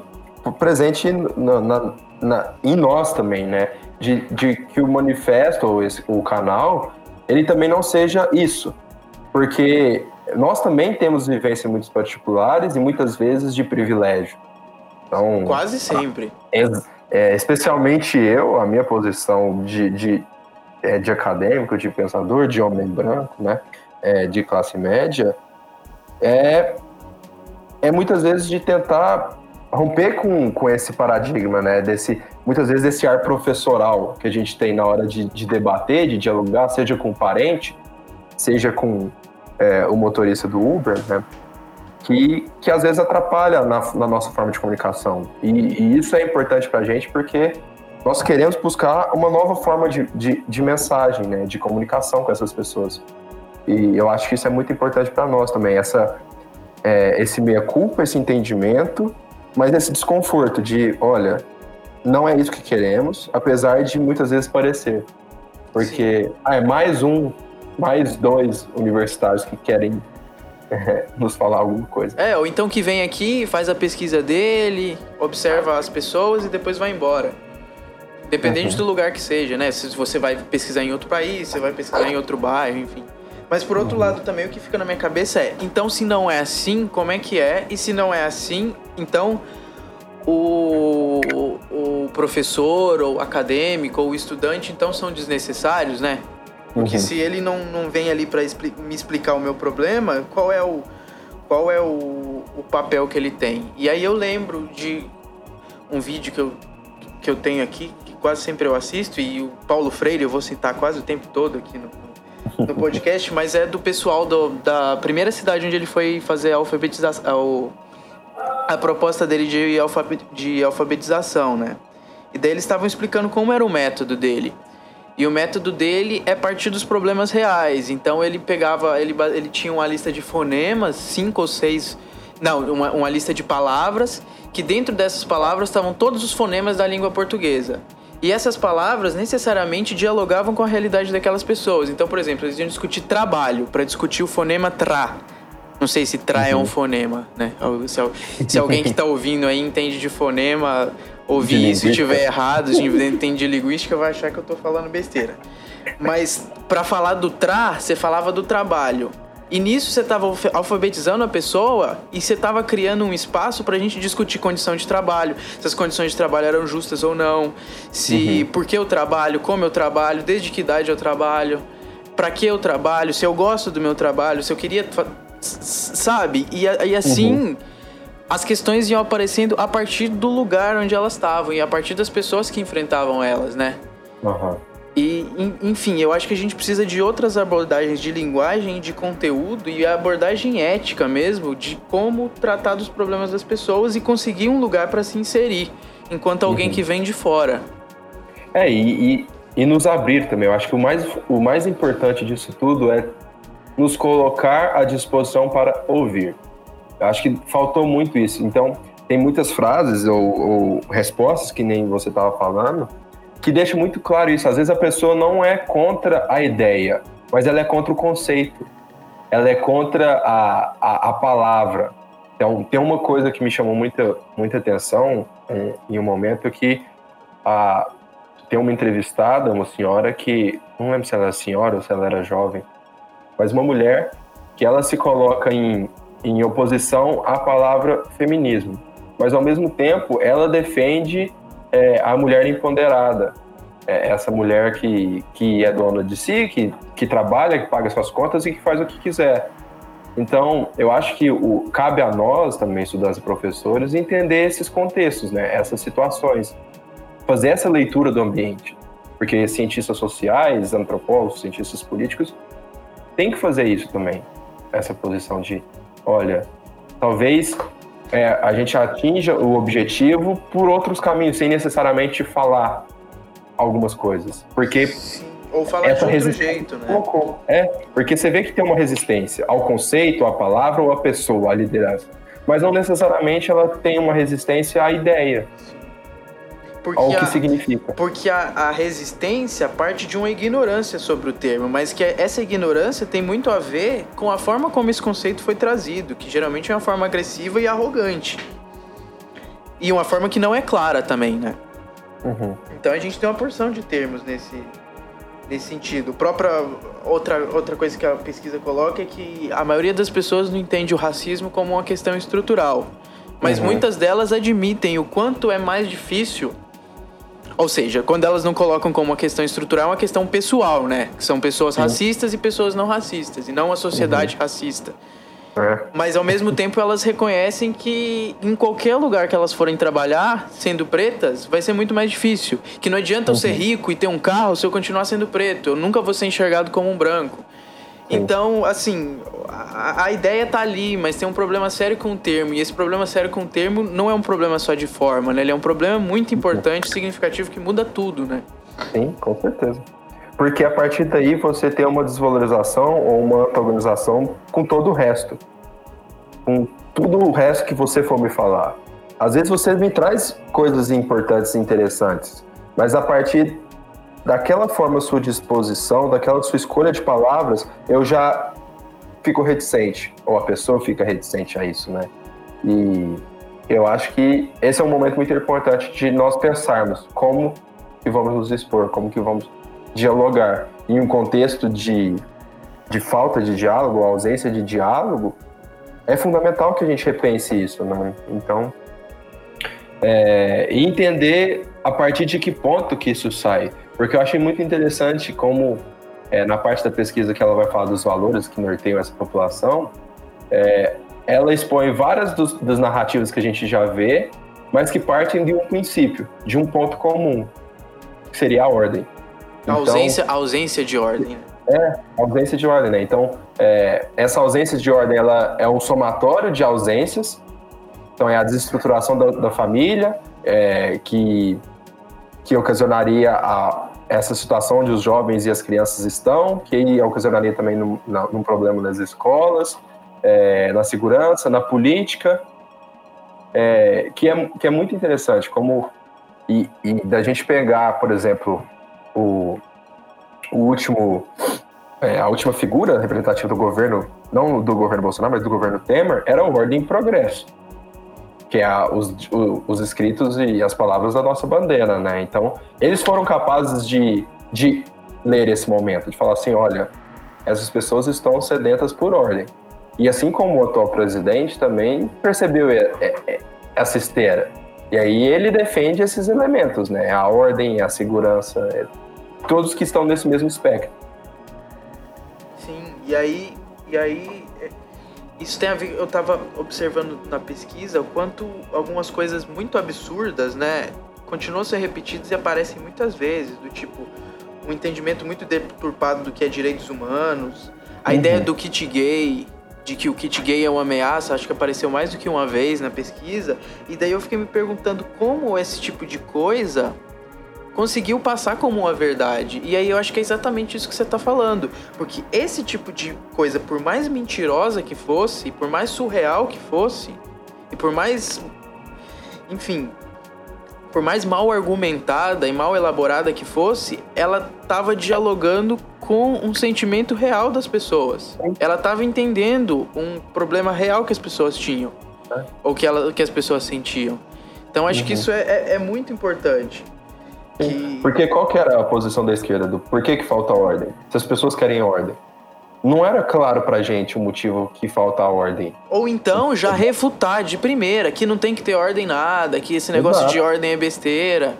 presente na, na, na, em nós também, né? De, de que o manifesto, ou esse, o canal, ele também não seja isso. Porque nós também temos vivências muito particulares e muitas vezes de privilégio. Então, Quase sempre. É, é, especialmente eu, a minha posição de, de, é, de acadêmico, de pensador, de homem branco, né, é, de classe média, é, é muitas vezes de tentar romper com, com esse paradigma, né, desse, muitas vezes esse ar professoral que a gente tem na hora de, de debater, de dialogar, seja com parente, seja com é, o motorista do Uber, né? Que, que às vezes atrapalha na, na nossa forma de comunicação. E, e isso é importante para a gente porque nós queremos buscar uma nova forma de, de, de, mensagem, né? De comunicação com essas pessoas. E eu acho que isso é muito importante para nós também, essa, é, esse meia-culpa, esse entendimento, mas esse desconforto de, olha, não é isso que queremos, apesar de muitas vezes parecer. Porque ah, é mais um mais dois universitários que querem é, nos falar alguma coisa. É, ou então que vem aqui, faz a pesquisa dele, observa as pessoas e depois vai embora. Dependente uhum. do lugar que seja, né? Se você vai pesquisar em outro país, você vai pesquisar em outro bairro, enfim. Mas por outro uhum. lado também o que fica na minha cabeça é, então se não é assim, como é que é? E se não é assim, então o, o professor ou acadêmico ou estudante então são desnecessários, né? Porque uhum. se ele não, não vem ali para expli me explicar o meu problema, qual é o qual é o, o papel que ele tem? E aí eu lembro de um vídeo que eu, que eu tenho aqui, que quase sempre eu assisto, e o Paulo Freire, eu vou citar quase o tempo todo aqui no, no podcast, mas é do pessoal do, da primeira cidade onde ele foi fazer a alfabetização, a proposta dele de, alfabet, de alfabetização, né? E daí eles estavam explicando como era o método dele. E o método dele é partir dos problemas reais. Então ele pegava, ele, ele tinha uma lista de fonemas, cinco ou seis. Não, uma, uma lista de palavras, que dentro dessas palavras estavam todos os fonemas da língua portuguesa. E essas palavras necessariamente dialogavam com a realidade daquelas pessoas. Então, por exemplo, eles iam discutir trabalho, para discutir o fonema tra. Não sei se tra uhum. é um uhum. fonema, né? Se, se alguém que está ouvindo aí entende de fonema, ouvir se estiver errado, se entende de linguística, vai achar que eu tô falando besteira. Mas para falar do tra, você falava do trabalho. E nisso você estava alfabetizando a pessoa e você estava criando um espaço para a gente discutir condição de trabalho, se as condições de trabalho eram justas ou não, se uhum. por que eu trabalho, como eu trabalho, desde que idade eu trabalho, para que eu trabalho, se eu gosto do meu trabalho, se eu queria, sabe? E, e assim uhum. As questões iam aparecendo a partir do lugar onde elas estavam e a partir das pessoas que enfrentavam elas, né? Uhum. E, enfim, eu acho que a gente precisa de outras abordagens de linguagem, de conteúdo e abordagem ética mesmo de como tratar dos problemas das pessoas e conseguir um lugar para se inserir, enquanto alguém uhum. que vem de fora. É, e, e, e, nos abrir também. Eu acho que o mais, o mais importante disso tudo é nos colocar à disposição para ouvir. Acho que faltou muito isso. Então, tem muitas frases ou, ou respostas, que nem você estava falando, que deixa muito claro isso. Às vezes a pessoa não é contra a ideia, mas ela é contra o conceito. Ela é contra a, a, a palavra. Então, tem uma coisa que me chamou muita, muita atenção em, em um momento que a, tem uma entrevistada, uma senhora que, não lembro se ela era senhora ou se ela era jovem, mas uma mulher que ela se coloca em, em oposição à palavra feminismo. Mas, ao mesmo tempo, ela defende é a mulher empoderada. É essa mulher que, que é dona de si, que, que trabalha, que paga suas contas e que faz o que quiser. Então, eu acho que o, cabe a nós, também, estudantes e professores, entender esses contextos, né? essas situações. Fazer essa leitura do ambiente. Porque cientistas sociais, antropólogos, cientistas políticos, têm que fazer isso também. Essa posição de, olha, talvez é, a gente atinja o objetivo por outros caminhos, sem necessariamente falar algumas coisas. Porque. Ou falar essa de outro jeito, né? É, porque você vê que tem uma resistência ao conceito, à palavra ou à pessoa, à liderança. Mas não necessariamente ela tem uma resistência à ideia. Porque ao que a, significa. Porque a, a, resistência parte de uma ignorância sobre o termo, mas que essa ignorância tem muito a ver com a forma como esse conceito foi trazido, que geralmente é uma forma agressiva e arrogante. E uma forma que não é clara também, né? Uhum. Então a gente tem uma porção de termos nesse, nesse sentido. Própria outra, outra coisa que a pesquisa coloca é que a maioria das pessoas não entende o racismo como uma questão estrutural. Mas uhum. muitas delas admitem o quanto é mais difícil ou seja, quando elas não colocam como uma questão estrutural, é uma questão pessoal, né? Que são pessoas Sim. racistas e pessoas não racistas, e não a sociedade uhum. racista. É. Mas ao mesmo tempo elas reconhecem que em qualquer lugar que elas forem trabalhar, sendo pretas, vai ser muito mais difícil. Que não adianta uhum. eu ser rico e ter um carro se eu continuar sendo preto. Eu nunca vou ser enxergado como um branco. Então, assim, a, a, ideia tá ali, mas tem um problema sério com o termo. E esse problema sério com o termo não é um problema só de forma, né? Ele é um problema muito importante, significativo, que muda tudo, né? Sim, com certeza. Porque a partir daí você tem uma desvalorização ou uma antagonização com todo o resto. Com tudo o resto que você for me falar. Às vezes você me traz coisas importantes e interessantes, mas a partir daquela forma sua disposição, daquela sua escolha de palavras, eu já fico reticente, ou a pessoa fica reticente a isso, né? E eu acho que esse é um momento muito importante de nós pensarmos como que vamos nos expor, como que vamos dialogar. Em um contexto de, de falta de diálogo, ausência de diálogo, é fundamental que a gente repense isso, né? Então, é, entender a partir de que ponto que isso sai. Porque eu achei muito interessante como, é, na parte da pesquisa que ela vai falar dos valores que norteiam essa população, é, ela expõe várias dos, das narrativas que a gente já vê, mas que partem de um princípio, de um ponto comum, que seria a ordem. A ausência, então, ausência de ordem. Né? É, ausência de ordem, né? Então, é, essa ausência de ordem, ela é um somatório de ausências. Então, é a desestruturação da, da família, é, que, que ocasionaria a, essa situação onde os jovens e as crianças estão, que ocasionaria também num, num problema nas escolas, é, na segurança, na política, é, que, é, que é muito interessante, como e, e, da gente pegar, por exemplo, o, o último, é, a última figura representativa do governo, não do governo Bolsonaro, mas do governo Temer, era o Ordem e Progresso que é a, os, os escritos e as palavras da nossa bandeira, né? Então, eles foram capazes de, de ler esse momento, de falar assim, olha, Essas pessoas estão sedentas por ordem. E assim como o atual presidente também percebeu essa esteira. E aí ele defende esses elementos, né? A ordem, a segurança, é, todos que estão nesse mesmo espectro. Sim, e aí, e aí é, isso tem a ver, eu estava observando na pesquisa o quanto algumas coisas muito absurdas, né, continuam a ser repetidas e aparecem muitas vezes, do tipo um entendimento muito deturpado do que é direitos humanos, a uhum. ideia do kit gay, de que o kit gay é uma ameaça, acho que apareceu mais do que uma vez na pesquisa, e daí eu fiquei me perguntando como esse tipo de coisa conseguiu passar como uma verdade. E aí eu acho que é exatamente isso que você está falando, porque esse tipo de coisa, por mais mentirosa que fosse, por mais surreal que fosse, e por mais enfim, por mais mal argumentada e mal elaborada que fosse, ela estava dialogando com um sentimento real das pessoas. Ela estava entendendo um problema real que as pessoas tinham. É. Ou que, ela, que as pessoas sentiam. Então acho uhum. que isso é, é, é muito importante. Que... Porque qual que era a posição da esquerda? Do por que, que falta ordem? Se as pessoas querem ordem não era claro pra gente o motivo que falta a ordem. Ou então já refutar de primeira que não tem que ter ordem nada, que esse negócio Exato. de ordem é besteira.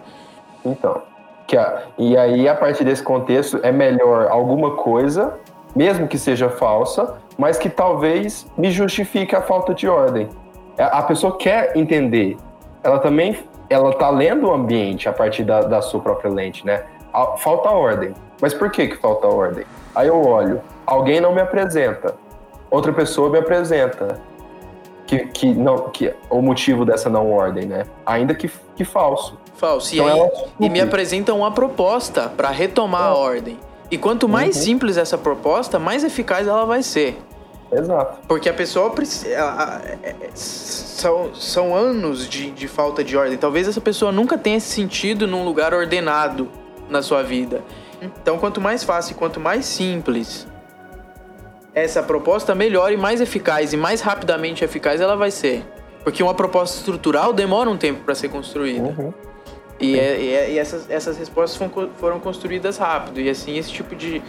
Então, que a, e aí a partir desse contexto é melhor alguma coisa, mesmo que seja falsa, mas que talvez me justifique a falta de ordem. A, a pessoa quer entender. Ela também ela tá lendo o ambiente a partir da, da sua própria lente, né? Falta ordem. Mas por que que falta ordem? Aí eu olho, alguém não me apresenta, outra pessoa me apresenta. Que, que não que o motivo dessa não ordem, né? Ainda que, que falso. Falso. Então, e, aí, e me apresentam uma proposta para retomar é. a ordem. E quanto mais uhum. simples essa proposta, mais eficaz ela vai ser. Exato. Porque a pessoa precisa. É, são, são anos de, de falta de ordem. Talvez essa pessoa nunca tenha se sentido num lugar ordenado na sua vida. Então, quanto mais fácil, quanto mais simples essa proposta, melhor e mais eficaz e mais rapidamente eficaz ela vai ser. Porque uma proposta estrutural demora um tempo para ser construída. Uhum. E, é, e, é, e, essas, essas respostas foram construídas rápido. E assim, esse tipo de,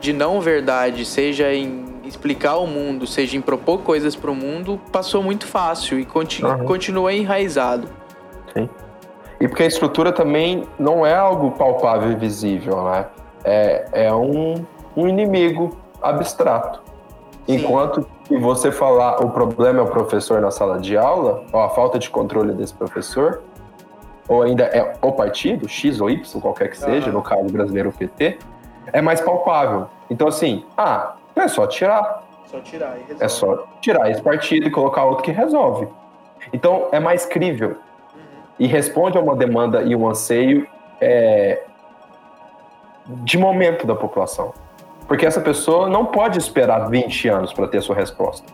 de não verdade, seja em explicar o mundo, seja em propor coisas para o mundo, passou muito fácil e continu, uhum. continua enraizado. Sim. E porque a estrutura também não é algo palpável e visível, né? É, é um, um inimigo abstrato. Sim. Enquanto que você falar o problema é o professor na sala de aula, ou a falta de controle desse professor, ou ainda é o partido, X ou Y, qualquer que seja, no caso brasileiro o PT, é mais palpável. Então, assim, ah, é só tirar. Só tirar. É só tirar esse partido e colocar outro que resolve. Então, é mais crível. Uhum. E responde a uma demanda e um anseio é, de momento da população. Porque essa pessoa não pode esperar 20 anos para ter sua resposta.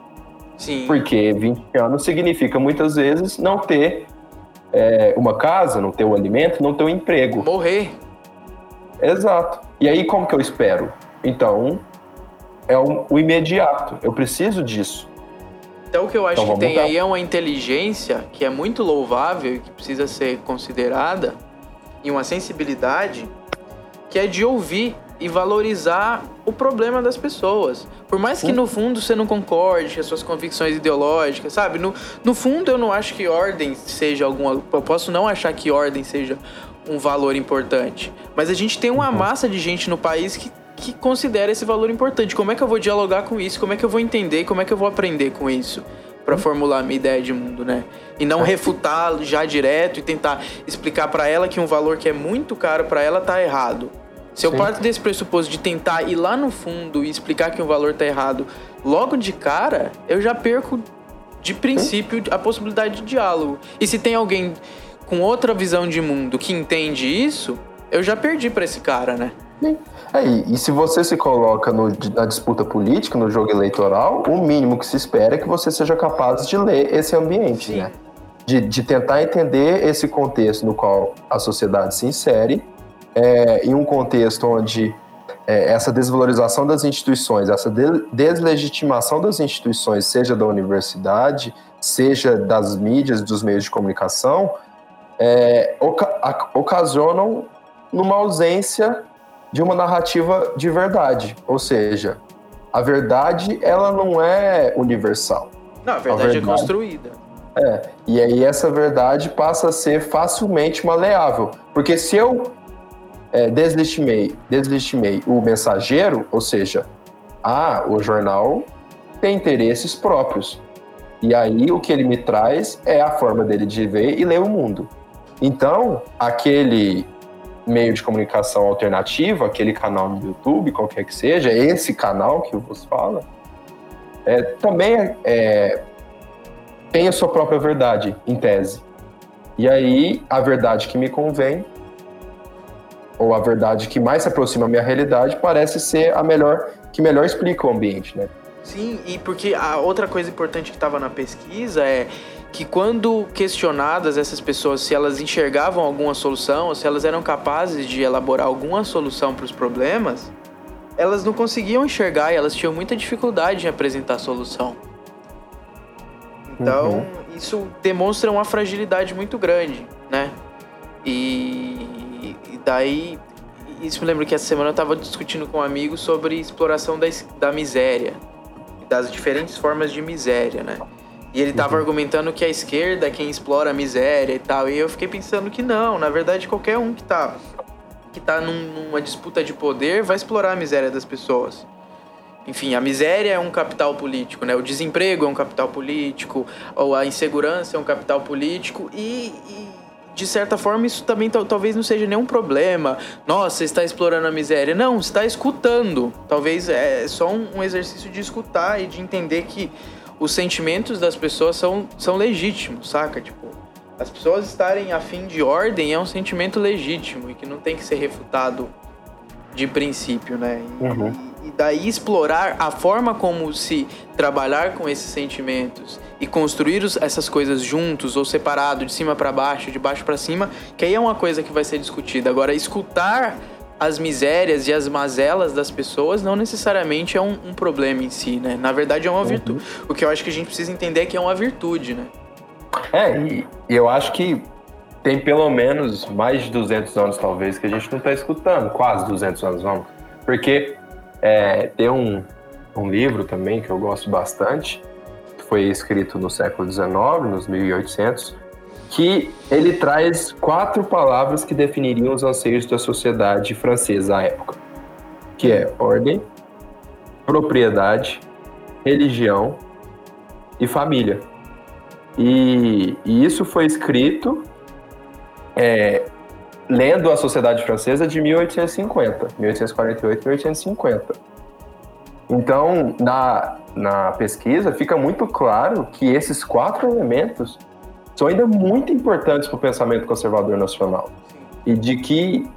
Sim. Porque 20 anos significa muitas vezes não ter é, uma casa, não ter o um alimento, não ter o um emprego. Morrer. Exato. E aí como que eu espero? Então, é o, o imediato. Eu preciso disso. Então o que eu acho então, que tem aí é uma inteligência que é muito louvável e que precisa ser considerada e uma sensibilidade que é de ouvir e valorizar o problema das pessoas. Por mais que no fundo você não concorde com as suas convicções ideológicas, sabe? No, no fundo eu não acho que ordem seja alguma. Eu posso não achar que ordem seja um valor importante. Mas a gente tem uma uhum. massa de gente no país que, que considera esse valor importante. Como é que eu vou dialogar com isso? Como é que eu vou entender? Como é que eu vou aprender com isso? para uhum. formular minha ideia de mundo, né? E não refutar já direto e tentar explicar para ela que um valor que é muito caro para ela tá errado. Se eu parto desse pressuposto de tentar ir lá no fundo e explicar que um valor tá errado logo de cara, eu já perco de princípio a possibilidade de diálogo. E se tem alguém com outra visão de mundo que entende isso, eu já perdi para esse cara, né? É, e se você se coloca no, na disputa política, no jogo eleitoral, o mínimo que se espera é que você seja capaz de ler esse ambiente, Sim. né? De, de tentar entender esse contexto no qual a sociedade se insere é, em um contexto onde é, essa desvalorização das instituições, essa de, deslegitimação das instituições, seja da universidade, seja das mídias, dos meios de comunicação, é, oca ocasionam numa ausência de uma narrativa de verdade. Ou seja, a verdade ela não é universal. Não, a verdade, a verdade é construída. É, e aí essa verdade passa a ser facilmente maleável. Porque se eu é, deslegitimei, deslegitimei o mensageiro, ou seja, ah, o jornal tem interesses próprios. E aí o que ele me traz é a forma dele de ver e ler o mundo. Então, aquele meio de comunicação alternativo, aquele canal no YouTube, qualquer que seja, esse canal que você fala, é, também é, tem a sua própria verdade, em tese. E aí, a verdade que me convém, ou a verdade que mais se aproxima da minha realidade, parece ser a melhor, que melhor explica o ambiente, né? Sim, e porque a outra coisa importante que estava na pesquisa é que quando questionadas essas pessoas se elas enxergavam alguma solução, ou se elas eram capazes de elaborar alguma solução para os problemas, elas não conseguiam enxergar e elas tinham muita dificuldade em apresentar solução. Então, uhum. isso demonstra uma fragilidade muito grande, né? E, e daí, isso me lembra que essa semana eu estava discutindo com um amigo sobre exploração da, da miséria, das diferentes formas de miséria, né? E ele estava uhum. argumentando que a esquerda é quem explora a miséria e tal. E eu fiquei pensando que não, na verdade, qualquer um que está que tá num, numa disputa de poder vai explorar a miséria das pessoas. Enfim, a miséria é um capital político, né? O desemprego é um capital político, ou a insegurança é um capital político e, e de certa forma isso também talvez não seja nenhum problema. Nossa, você está explorando a miséria. Não, você está escutando. Talvez é só um, um exercício de escutar e de entender que os sentimentos das pessoas são, são legítimos, saca? Tipo, as pessoas estarem afim de ordem é um sentimento legítimo e que não tem que ser refutado de princípio, né? E, uhum. e daí explorar a forma como se trabalhar com esses sentimentos e construir os, essas coisas juntos ou separado, de cima para baixo, de baixo para cima, que aí é uma coisa que vai ser discutida. Agora, escutar as misérias e as mazelas das pessoas não necessariamente é um, um problema em si, né? Na verdade é uma uhum. virtude. O que eu acho que a gente precisa entender é que é uma virtude, né? É, e eu acho que tem pelo menos mais de 200 anos, talvez, que a gente não está escutando. Quase 200 anos, vamos. Porque é, tem um, um livro também que eu gosto bastante, que foi escrito no século XIX, nos 1800, que ele traz quatro palavras que definiriam os anseios da sociedade francesa à época, que é ordem, propriedade, religião e família. E, e isso foi escrito é, lendo a Sociedade Francesa de 1850, 1848, 1850. Então, na, na pesquisa, fica muito claro que esses quatro elementos são ainda muito importantes para o pensamento conservador nacional. E de que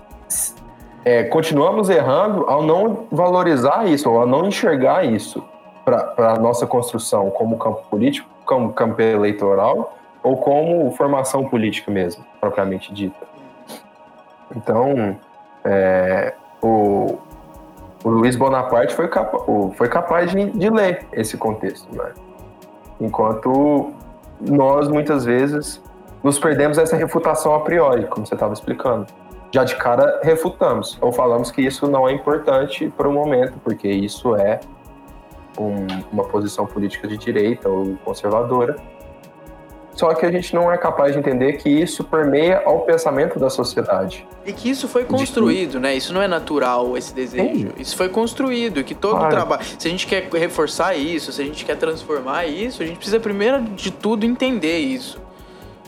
é, continuamos errando ao não valorizar isso, ao não enxergar isso para a nossa construção como campo político como campo eleitoral ou como formação política mesmo, propriamente dita. Então, é, o, o Luiz Bonaparte foi, capa, foi capaz de, de, ler esse contexto, né? Enquanto nós, muitas vezes, nos perdemos essa refutação a priori, como você estava explicando. Já de cara, refutamos, ou falamos que isso não é importante para o momento, porque isso é um, uma posição política de direita ou conservadora. Só que a gente não é capaz de entender que isso permeia ao pensamento da sociedade. E que isso foi construído, né? Isso não é natural, esse desejo. Sim. Isso foi construído, que todo claro. trabalho. Se a gente quer reforçar isso, se a gente quer transformar isso, a gente precisa primeiro de tudo entender isso.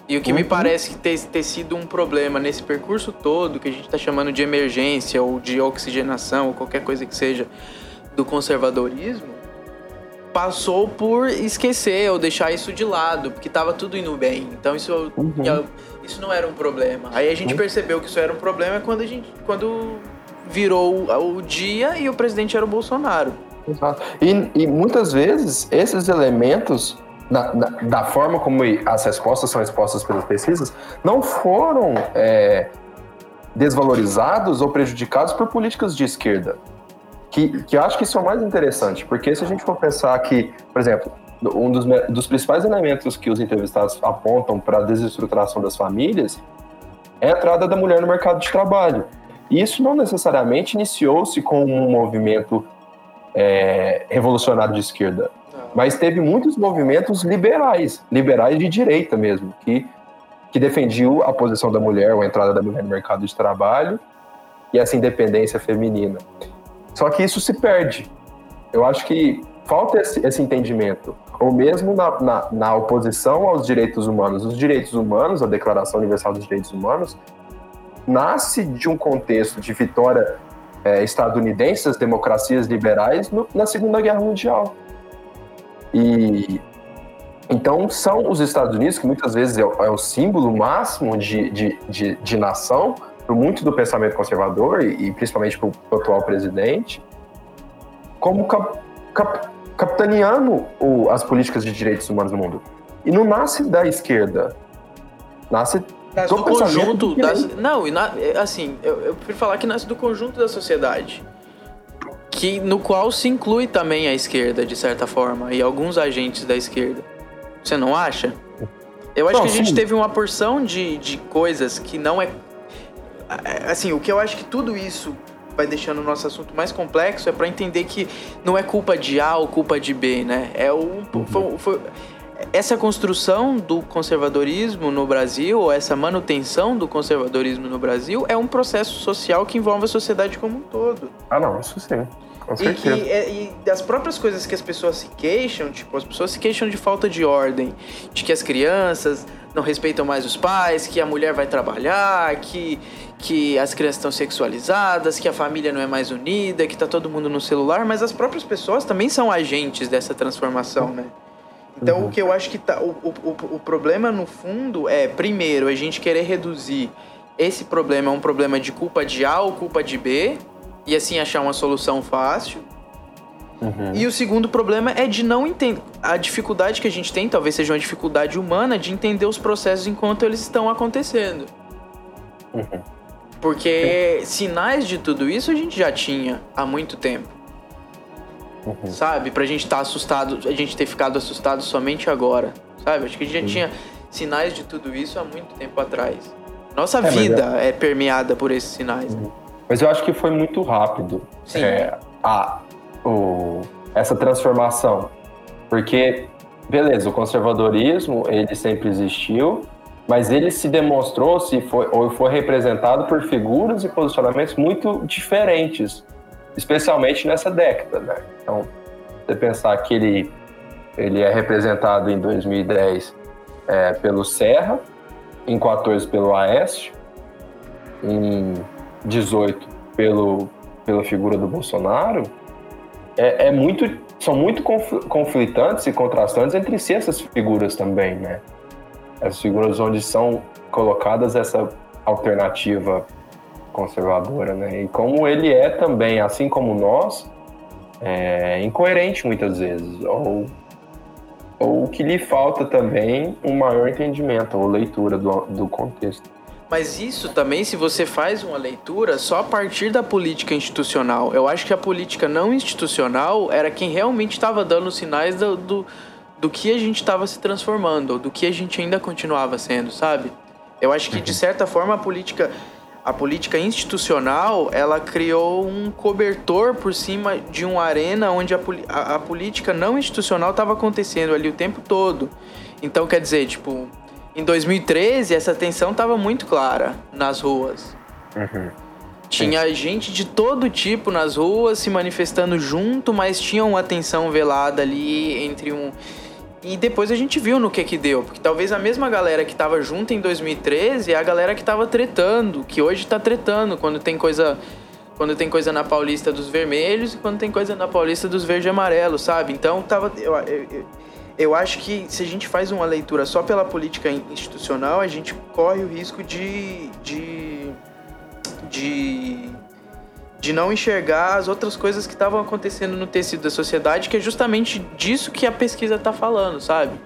E o que uhum. me parece que ter, ter sido um problema nesse percurso todo, que a gente está chamando de emergência ou de oxigenação ou qualquer coisa que seja do conservadorismo, passou por esquecer ou deixar isso de lado, porque estava tudo indo bem. Então isso, uhum. isso não era um problema. Aí a gente uhum. percebeu que isso era um problema quando a gente quando virou o dia e o presidente era o Bolsonaro. Exato. E, e muitas vezes esses elementos da, da, da, forma como as respostas são expostas pelas pesquisas não foram é, desvalorizados ou prejudicados por políticas de esquerda. Que, que eu acho que isso é o mais interessante, porque se a gente for pensar que, por exemplo, um dos, dos principais elementos que os entrevistados apontam para a desestruturação das famílias é a entrada da mulher no mercado de trabalho. E isso não necessariamente iniciou-se com um movimento é, revolucionário de esquerda. Mas teve muitos movimentos liberais, liberais de direita mesmo, que, que defendiam a posição da mulher, a entrada da mulher no mercado de trabalho e essa independência feminina. Só que isso se perde. Eu acho que falta esse, esse entendimento. Ou mesmo na, na, na, oposição aos direitos humanos. Os direitos humanos, a Declaração Universal dos Direitos Humanos, nasce de um contexto de vitória é, estadunidense das democracias liberais no, na Segunda Guerra Mundial. E então são os Estados Unidos, que muitas vezes é o, é o símbolo máximo de, de, de, de nação, por muito do pensamento conservador e, e principalmente para o atual presidente, como cap, cap, capitaneando o, as políticas de direitos humanos no mundo. E não nasce da esquerda, nasce Nasce do conjunto das. Não, é, assim, eu, eu prefiro falar que nasce do conjunto da sociedade. Que, no qual se inclui também a esquerda, de certa forma, e alguns agentes da esquerda. Você não acha? Eu acho não, que a gente sim. teve uma porção de, de coisas que não é. É assim, o que eu acho que tudo isso vai deixando o nosso assunto mais complexo é para entender que não é culpa de A ou culpa de B, né? É o. Uhum. Foi, foi, essa construção do conservadorismo no Brasil, ou essa manutenção do conservadorismo no Brasil, é um processo social que envolve a sociedade como um todo. Ah, não, isso sim. Com certeza. E, que, é, e das próprias coisas que as pessoas se queixam, tipo, as pessoas se queixam de falta de ordem, de que as crianças não respeitam mais os pais, que a mulher vai trabalhar, que, que as crianças estão sexualizadas, que a família não é mais unida, que tá todo mundo no celular, mas as próprias pessoas também são agentes dessa transformação, né? Então, uhum. o que eu acho que tá. O, o, o problema, no fundo, é, primeiro, a gente querer reduzir esse problema a um problema de culpa de A ou culpa de B, e assim achar uma solução fácil. Uhum. E o segundo problema é de não entender. A dificuldade que a gente tem, talvez seja uma dificuldade humana, de entender os processos enquanto eles estão acontecendo. Uhum. Porque sinais de tudo isso a gente já tinha há muito tempo. Uhum. Sabe? Pra gente estar tá assustado, a gente ter ficado assustado somente agora. Sabe? Acho que a gente já tinha sinais de tudo isso há muito tempo atrás. Nossa é, vida é... é... permeada por esses sinais. Uhum. Mas eu acho que foi muito rápido é, a, o, essa transformação. Porque, beleza, o conservadorismo, ele sempre existiu, mas ele se demonstrou, se foi, ou foi representado por figuras e posicionamentos muito diferentes especialmente nessa década, né? Então, você pensar que ele, ele é representado em 2010 é, pelo Serra, em 14 pelo Aécio, em 18 pelo, pela figura do Bolsonaro, é, é muito, são muito conflitantes e contrastantes entre si essas figuras também, né? Essas figuras onde são colocadas essa alternativa conservadora, né? E como ele é também, assim como nós, é incoerente muitas vezes, ou ou que lhe falta também um maior entendimento ou leitura do, do contexto. Mas isso também, se você faz uma leitura só a partir da política institucional. Eu acho que a política não institucional era quem realmente estava dando sinais do, do, do que a gente estava se transformando, do que a gente ainda continuava sendo, sabe? Eu acho que, de uhum. certa forma, a política a política institucional ela criou um cobertor por cima de uma arena onde a, a, a política não institucional estava acontecendo ali o tempo todo. Então, quer dizer, tipo, em 2013 essa tensão estava muito clara nas ruas. Uhum. Tinha gente de todo tipo nas ruas se manifestando junto, mas tinha uma tensão velada ali entre um e depois a gente viu no que que deu, porque talvez a mesma galera que tava junto em 2013 é a galera que tava tretando, que hoje tá tretando quando tem coisa quando tem coisa na Paulista dos vermelhos e quando tem coisa na Paulista dos verde e amarelo, sabe? Então tava eu, eu, eu acho que se a gente faz uma leitura só pela política institucional, a gente corre o risco de de de de não enxergar as outras coisas que estavam acontecendo no tecido da sociedade, que é justamente disso que a pesquisa está falando, sabe?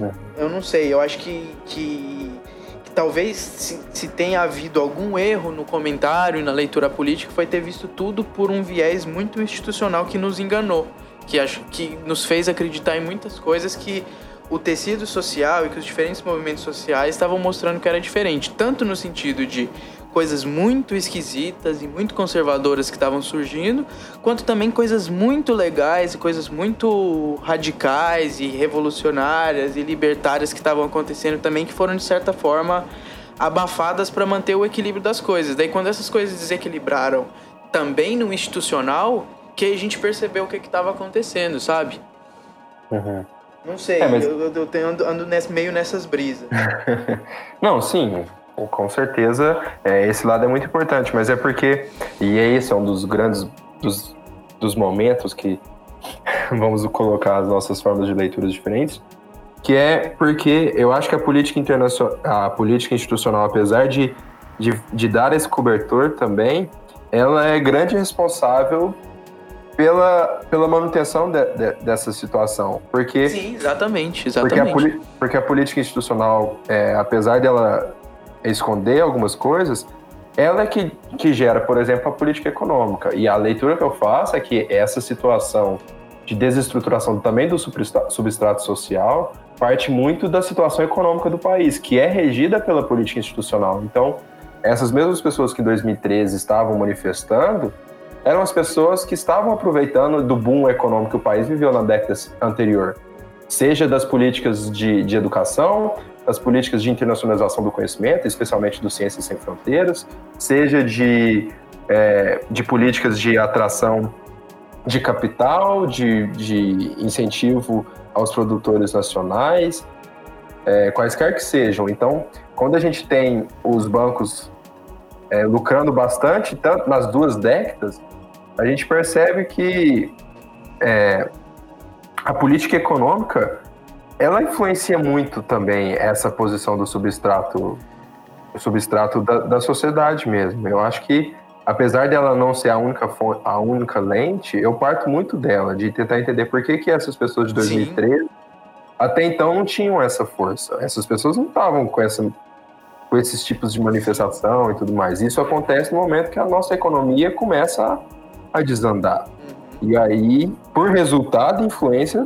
É. Eu não sei, eu acho que, que, que talvez se, se, tenha havido algum erro no comentário e na leitura política foi ter visto tudo por um viés muito institucional que nos enganou, que acho que nos fez acreditar em muitas coisas que o tecido social e que os diferentes movimentos sociais estavam mostrando que era diferente, tanto no sentido de coisas muito esquisitas e muito conservadoras que estavam surgindo, quanto também coisas muito legais e coisas muito radicais e revolucionárias e libertárias que estavam acontecendo também, que foram de certa forma abafadas para manter o equilíbrio das coisas. Daí, quando essas coisas desequilibraram também no institucional, que a gente percebeu o que estava acontecendo, sabe? Uhum. Não sei, é, mas... eu, eu, eu ando, ando nesse, meio nessas brisas. Não, sim, com certeza é, esse lado é muito importante, mas é porque, e é esse é um dos grandes dos, dos momentos que vamos colocar as nossas formas de leituras diferentes, que é porque eu acho que a política internacional, a política institucional, apesar de, de, de dar esse cobertor também, ela é grande responsável pela, pela manutenção de, de, dessa situação. Porque, Sim, exatamente. exatamente. Porque, a, porque a política institucional, é, apesar dela esconder algumas coisas, ela é que, que gera, por exemplo, a política econômica. E a leitura que eu faço é que essa situação de desestruturação também do substrato social parte muito da situação econômica do país, que é regida pela política institucional. Então, essas mesmas pessoas que em 2013 estavam manifestando, eram as pessoas que estavam aproveitando do boom econômico que o país viveu na década anterior, seja das políticas de, de educação, das políticas de internacionalização do conhecimento, especialmente do Ciências Sem Fronteiras, seja de, é, de políticas de atração de capital, de, de incentivo aos produtores nacionais, é, quaisquer que sejam. Então, quando a gente tem os bancos é, lucrando bastante, tanto nas duas décadas, a gente percebe que é, a política econômica ela influencia muito também essa posição do substrato, substrato da, da sociedade mesmo. Eu acho que apesar dela não ser a única a única lente, eu parto muito dela de tentar entender por que que essas pessoas de 2013 Sim. até então não tinham essa força. Essas pessoas não estavam com essa com esses tipos de manifestação e tudo mais. Isso acontece no momento que a nossa economia começa a a desandar. E aí, por resultado, influência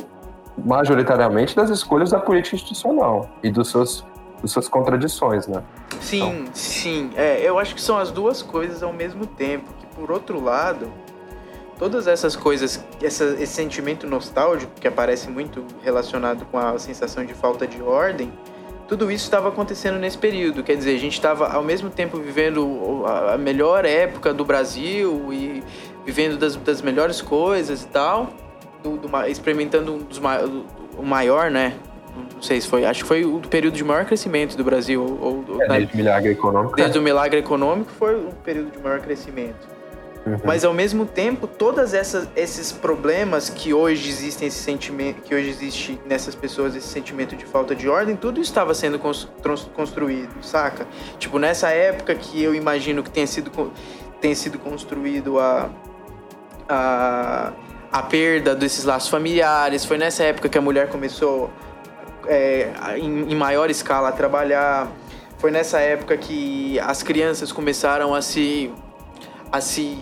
majoritariamente das escolhas da política institucional e dos seus, dos suas contradições, né? Sim, então. sim. É, eu acho que são as duas coisas ao mesmo tempo. Que por outro lado, todas essas coisas, essa, esse sentimento nostálgico que aparece muito relacionado com a sensação de falta de ordem, tudo isso estava acontecendo nesse período. Quer dizer, a gente estava ao mesmo tempo vivendo a melhor época do Brasil e vivendo das, das melhores coisas e tal, do, do, experimentando um dos o maior, né? Não sei se foi, acho que foi o período de maior crescimento do Brasil. Ou, é, né? desde o milagre econômico. Desde é. o milagre econômico foi o período de maior crescimento. Uhum. Mas ao mesmo tempo, todos esses problemas que hoje existem, esse sentimento, que hoje existe nessas pessoas, esse sentimento de falta de ordem, tudo estava sendo construído, saca? Tipo, nessa época que eu imagino que tenha sido, tenha sido construído a, a, a perda desses laços familiares. Foi nessa época que a mulher começou é, em, em maior escala a trabalhar. Foi nessa época que as crianças começaram a se a se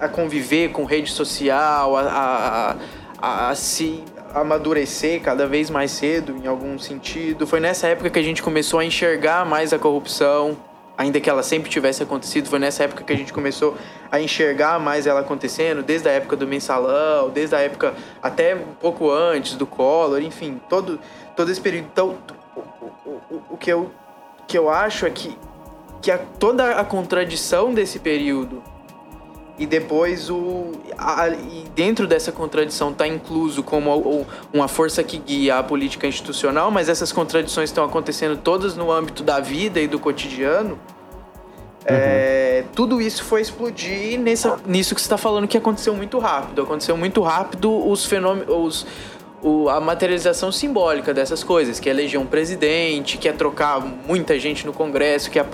a conviver com rede social, a, a, a, se amadurecer cada vez mais cedo em algum sentido. Foi nessa época que a gente começou a enxergar mais a corrupção, ainda que ela sempre tivesse acontecido, foi nessa época que a gente começou a enxergar mais ela acontecendo, desde a época do mensalão, desde a época até um pouco antes do Collor, enfim, todo, todo esse período. Então, o, o, o que, eu, que eu acho é que, que a, toda a contradição desse período e depois o a, e dentro dessa contradição está incluso como uma força que guia a política institucional, mas essas contradições estão acontecendo todas no âmbito da vida e do cotidiano. Uhum. É, tudo isso foi explodir nessa, nisso que você está falando que aconteceu muito rápido. Aconteceu muito rápido os fenômenos, o, a materialização simbólica dessas coisas, que é eleger um presidente, que é trocar muita gente no Congresso, que é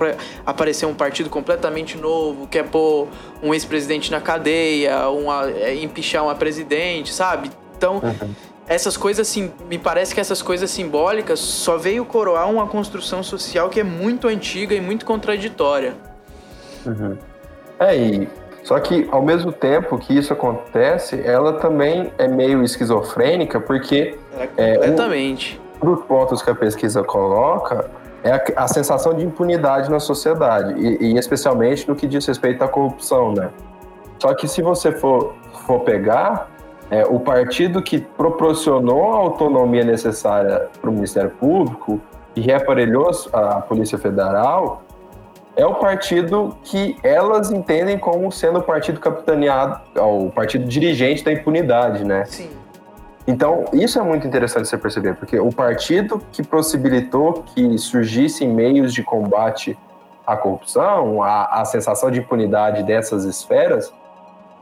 aparecer um partido completamente novo, que é pôr um ex-presidente na cadeia, uma, é, empichar uma presidente, sabe? Então, uhum. essas coisas, assim, me parece que essas coisas simbólicas só veio coroar uma construção social que é muito antiga e muito contraditória. Uhum. É, e só que, ao mesmo tempo que isso acontece, ela também é meio esquizofrênica, porque. É, completamente. É, um dos pontos que a pesquisa coloca é a, a sensação de impunidade na sociedade, e, e, especialmente no que diz respeito à corrupção, né? Só que se você for, for pegar, é, o partido que proporcionou a autonomia necessária para o Ministério Público e reaparelhou a Polícia Federal é o partido que elas entendem como sendo o partido capitaneado, o partido dirigente da impunidade, né? Sim. Então, isso é muito interessante você perceber, porque o partido que possibilitou que surgissem meios de combate à corrupção, a, a sensação de impunidade dessas esferas,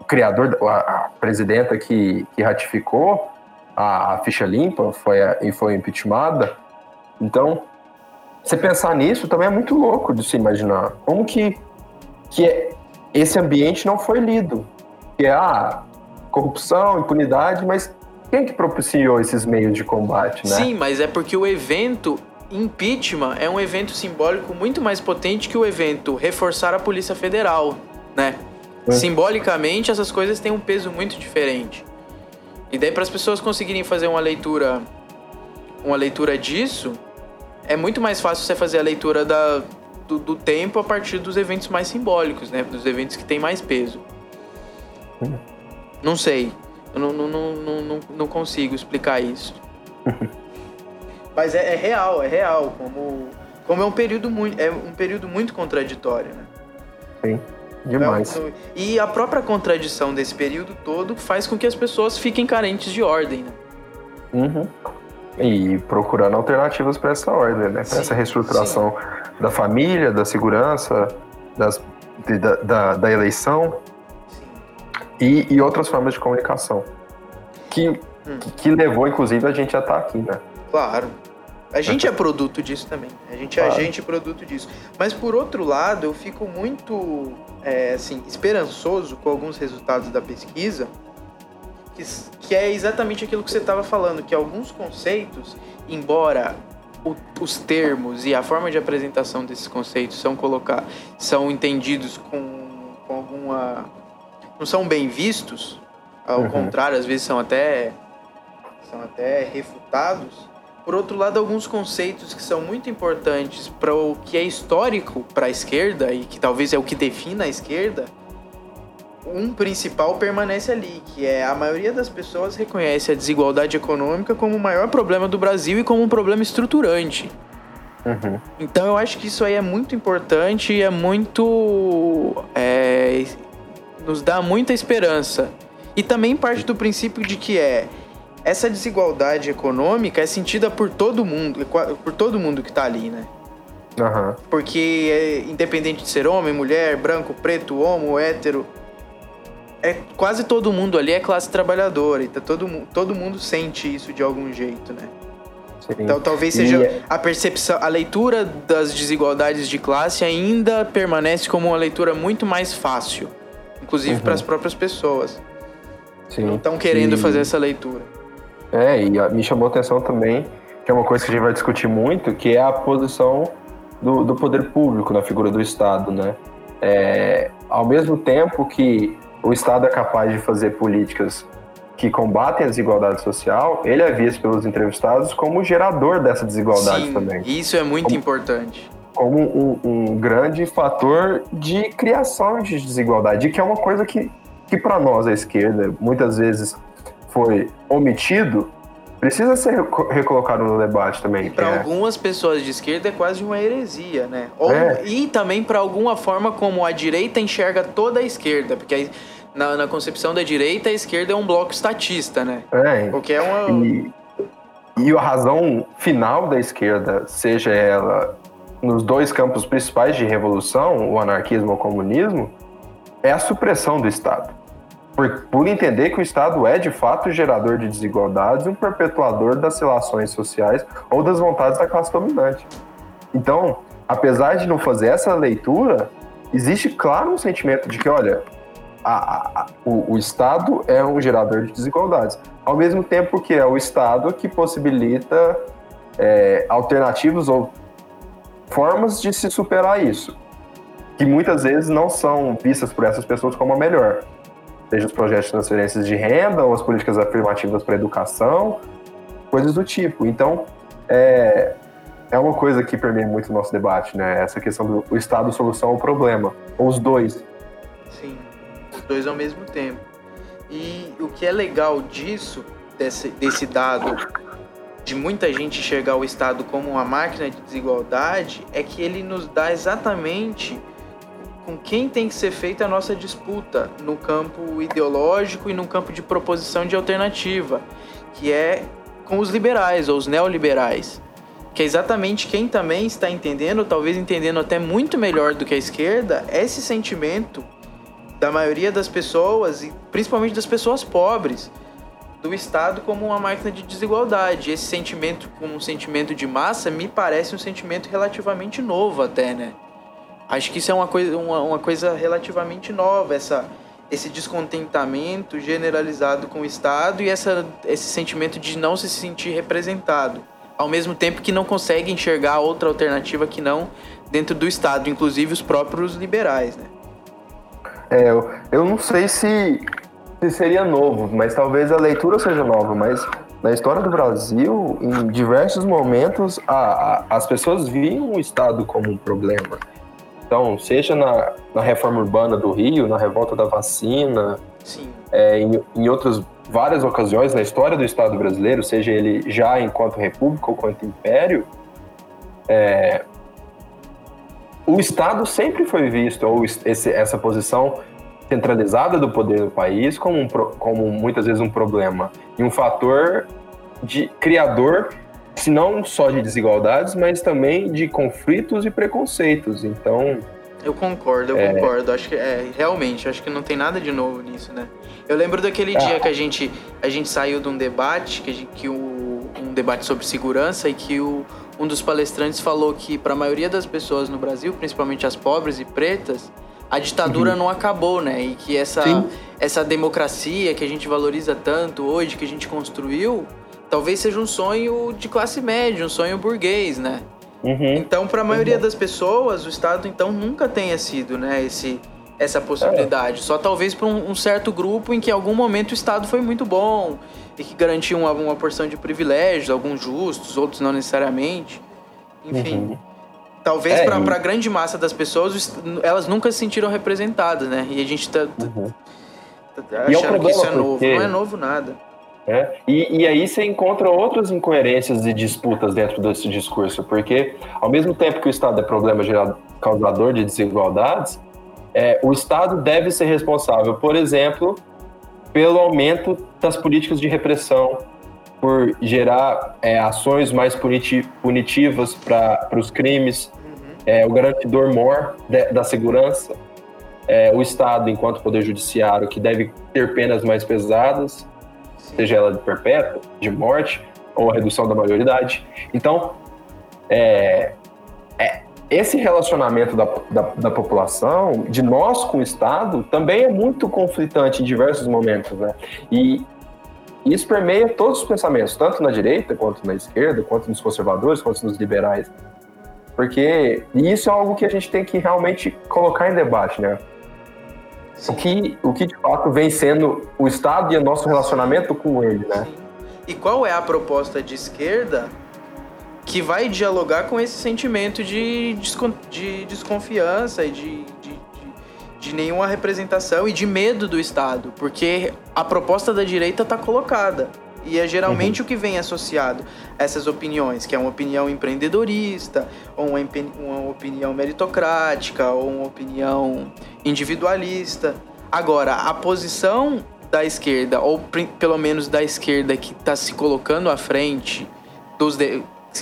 o criador, a, a presidenta que, que ratificou a, a, ficha limpa foi, e foi impeachmentada. Então, você pensar nisso também é muito louco de se imaginar. Como que, que é, esse ambiente não foi lido? Que é a ah, corrupção, impunidade, mas quem que propiciou esses meios de combate, né? Sim, mas é porque o evento impeachment é um evento simbólico muito mais potente que o evento reforçar a Polícia Federal, né? É. Simbolicamente, essas coisas têm um peso muito diferente. E daí, para as pessoas conseguirem fazer uma leitura, uma leitura disso, é muito mais fácil você fazer a leitura da, do, do, tempo a partir dos eventos mais simbólicos, né? Dos eventos que têm mais peso. Hum. Não sei. Eu não, não, não, não, não consigo explicar isso. Mas é, é, real, é real. Como, como é um período muito, é um período muito contraditório, né? Sim. Demais. É e a própria contradição desse período todo faz com que as pessoas fiquem carentes de ordem, né? Uhum. E procurando alternativas para essa ordem, né? Para essa reestruturação sim. da família, da segurança, das, de, da, da, da, eleição e, e, outras formas de comunicação. Que, hum. que levou, inclusive, a gente a estar tá aqui, né? Claro. A gente é produto disso também. A gente é claro. agente produto disso. Mas por outro lado, eu fico muito é, assim, esperançoso com alguns resultados da pesquisa que, que é exatamente aquilo que você estava falando, que alguns conceitos, embora o, os termos e a forma de apresentação desses conceitos são colocar, são entendidos com, com alguma, não são bem vistos, ao uhum. contrário, às vezes são até são até refutados. Por outro lado, alguns conceitos que são muito importantes para o que é histórico para a esquerda e que talvez é o que defina a esquerda, um principal permanece ali, que é a maioria das pessoas reconhece a desigualdade econômica como o maior problema do Brasil e como um problema estruturante. Uhum. Então eu acho que isso aí é muito importante e é muito. É, nos dá muita esperança. E também parte do princípio de que é essa desigualdade econômica é sentida por todo mundo, por todo mundo que está ali, né? Uhum. Porque é, independente de ser homem, mulher, branco, preto, homo, hétero, é quase todo mundo ali é classe trabalhadora, então todo, todo mundo sente isso de algum jeito, né? Sim. Então talvez seja e... a percepção, a leitura das desigualdades de classe ainda permanece como uma leitura muito mais fácil, inclusive uhum. para as próprias pessoas. Sim. Não estão querendo e... fazer essa leitura. É, e me chamou a atenção também, que é uma coisa que a gente vai discutir muito, que é a posição do, do poder público na figura do Estado, né? É, ao mesmo tempo que o Estado é capaz de fazer políticas que combatem a desigualdade social, ele é visto pelos entrevistados como gerador dessa desigualdade Sim, também. Isso é muito como, importante. Como um, um, grande fator de criação de desigualdade, que é uma coisa que, que para nós, a esquerda, muitas vezes foi omitido, precisa ser recolocado no debate também. Para é... algumas pessoas de esquerda é quase uma heresia, né? Ou, é. E também para alguma forma como a direita enxerga toda a esquerda, porque na, na, concepção da direita a esquerda é um bloco estatista, né? É. Porque é uma e, e a razão final da esquerda, seja ela nos dois campos principais de revolução, o anarquismo ou o comunismo, é a supressão do Estado por, por entender que o Estado é de fato gerador de desigualdades um perpetuador das relações sociais ou das vontades da classe dominante. Então, apesar de não fazer essa leitura, existe claro um sentimento de que, olha, a, a, o, o, Estado é um gerador de desigualdades, ao mesmo tempo que é o Estado que possibilita é, alternativas ou formas de se superar isso, que muitas vezes não são vistas por essas pessoas como a melhor seja os projetos de transferências de renda ou as políticas afirmativas para educação, coisas do tipo. Então, é, é uma coisa que permeia muito o nosso debate, né? Essa questão do o Estado solução ao problema, ou os dois. Sim, os dois ao mesmo tempo. E o que é legal disso, desse, desse dado, de muita gente enxergar o Estado como uma máquina de desigualdade, é que ele nos dá exatamente com quem tem que ser feita a nossa disputa no campo ideológico e no campo de proposição de alternativa, que é com os liberais ou os neoliberais, que é exatamente quem também está entendendo, talvez entendendo até muito melhor do que a esquerda, esse sentimento da maioria das pessoas e principalmente das pessoas pobres do Estado como uma máquina de desigualdade. Esse sentimento como um sentimento de massa me parece um sentimento relativamente novo até, né? Acho que isso é uma coisa, uma, uma coisa relativamente nova, essa, esse descontentamento generalizado com o Estado e essa, esse sentimento de não se sentir representado. Ao mesmo tempo que não consegue enxergar outra alternativa que não dentro do Estado, inclusive os próprios liberais, né? É, eu, não sei se, se seria novo, mas talvez a leitura seja nova, mas na história do Brasil, em diversos momentos, a, a, as pessoas viam o Estado como um problema. Então, seja na, na reforma urbana do Rio, na revolta da vacina, é, em, em outras várias ocasiões na história do Estado brasileiro, seja ele já enquanto república ou enquanto império, é, o Estado sempre foi visto, ou esse, essa posição centralizada do poder no país, como, um, como muitas vezes um problema e um fator de criador se não só de desigualdades, mas também de conflitos e preconceitos. Então. Eu concordo, eu é... concordo. Acho que é, realmente, acho que não tem nada de novo nisso, né? Eu lembro daquele ah. dia que a gente, a gente saiu de um debate, que, gente, que o, um debate sobre segurança, e que o, um dos palestrantes falou que para a maioria das pessoas no Brasil, principalmente as pobres e pretas, a ditadura uhum. não acabou, né? E que essa, essa democracia que a gente valoriza tanto hoje, que a gente construiu, talvez seja um sonho de classe média, um sonho burguês, né? Uhum. Então, para a maioria uhum. das pessoas, o Estado então nunca tenha sido, né, esse essa possibilidade. É. Só talvez para um, um, certo grupo em que em algum momento o Estado foi muito bom e que garantia uma, uma porção de privilégios, alguns justos, outros não necessariamente. Enfim. Uhum. Talvez é, para e... a grande massa das pessoas, elas nunca se sentiram representadas, né? E a gente tá, uhum. tá achando é que isso é novo. Não é novo nada. É, e, e, aí você encontra outras incoerências e disputas dentro desse discurso, porque ao mesmo tempo que o Estado é problema gerado, causador de desigualdades, é, o Estado deve ser responsável, por exemplo, pelo aumento das políticas de repressão, por gerar é, ações mais puniti punitivas para os crimes, uhum. é, o garantidor mor de, da segurança, é, o Estado, enquanto poder judiciário, que deve ter penas mais pesadas, seja ela de perpétua, de morte ou a redução da maioridade. Então, é, é, esse relacionamento da, da, da, população, de nós com o Estado, também é muito conflitante em diversos momentos, né? E isso permeia todos os pensamentos, tanto na direita, quanto na esquerda, quanto nos conservadores, quanto nos liberais. Porque isso é algo que a gente tem que realmente colocar em debate, né? O que, o que de fato vem sendo o Estado e o nosso relacionamento com ele, né? E qual é a proposta de esquerda que vai dialogar com esse sentimento de, de desconfiança e de, de, de, nenhuma representação e de medo do Estado? Porque a proposta da direita está colocada. E é geralmente uhum. o que vem associado a essas opiniões, que é uma opinião empreendedorista, ou uma, uma opinião meritocrática, ou uma opinião individualista. Agora, a posição da esquerda, ou pelo menos da esquerda que está se colocando à frente dos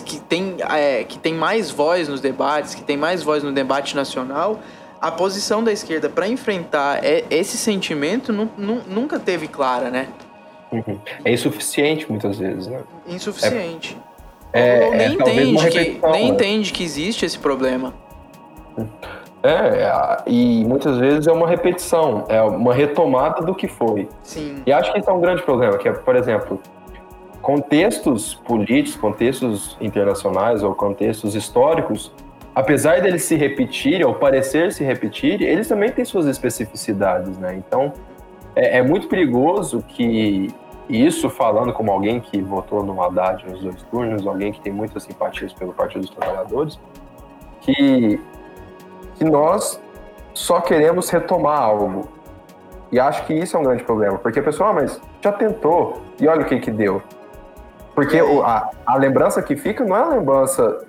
que tem, é, que tem mais voz nos debates, que tem mais voz no debate nacional, a posição da esquerda para enfrentar esse sentimento nunca teve clara, né? Uhum. É insuficiente muitas vezes, né? Insuficiente. É, Ou é, nem, é, entende que, nem né? entende que existe esse problema. É, e muitas vezes é uma repetição, é uma retomada do que foi. Sim. E acho que esse é um grande problema, que é, por exemplo, contextos políticos, contextos internacionais ou contextos históricos, apesar deles se repetirem ou parecer se repetir, eles também têm suas especificidades, né? Então, é, é muito perigoso que isso falando como alguém que votou no Haddad nos dois turnos, alguém que tem muitas simpatias pelo Partido dos Trabalhadores, que, que nós só queremos retomar algo. E acho que isso é um grande problema, porque a pessoa, ah, mas já tentou, e olha o que que deu. Porque o, a, a lembrança que fica não é a lembrança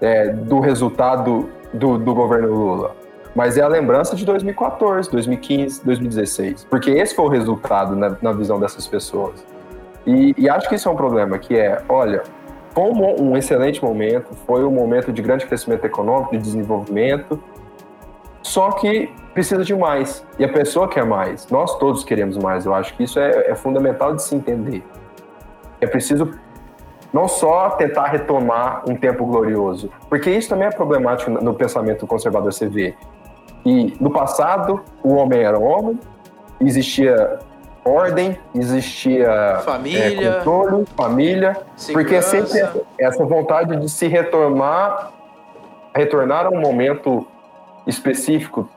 é, do resultado do, do governo Lula, mas é a lembrança de 2014, 2015, 2016, porque esse foi o resultado na, na visão dessas pessoas. E, e, acho que isso é um problema, que é, olha, foi um, um excelente momento, foi um momento de grande crescimento econômico, de desenvolvimento, só que precisa de mais. E a pessoa quer mais. Nós todos queremos mais. Eu acho que isso é, é fundamental de se entender. É preciso não só tentar retomar um tempo glorioso, porque isso também é problemático no pensamento conservador. Você vê e no passado o homem era homem, existia ordem, existia família, é, controle, família, segurança. porque sempre essa vontade de se retornar, retornar a um momento específico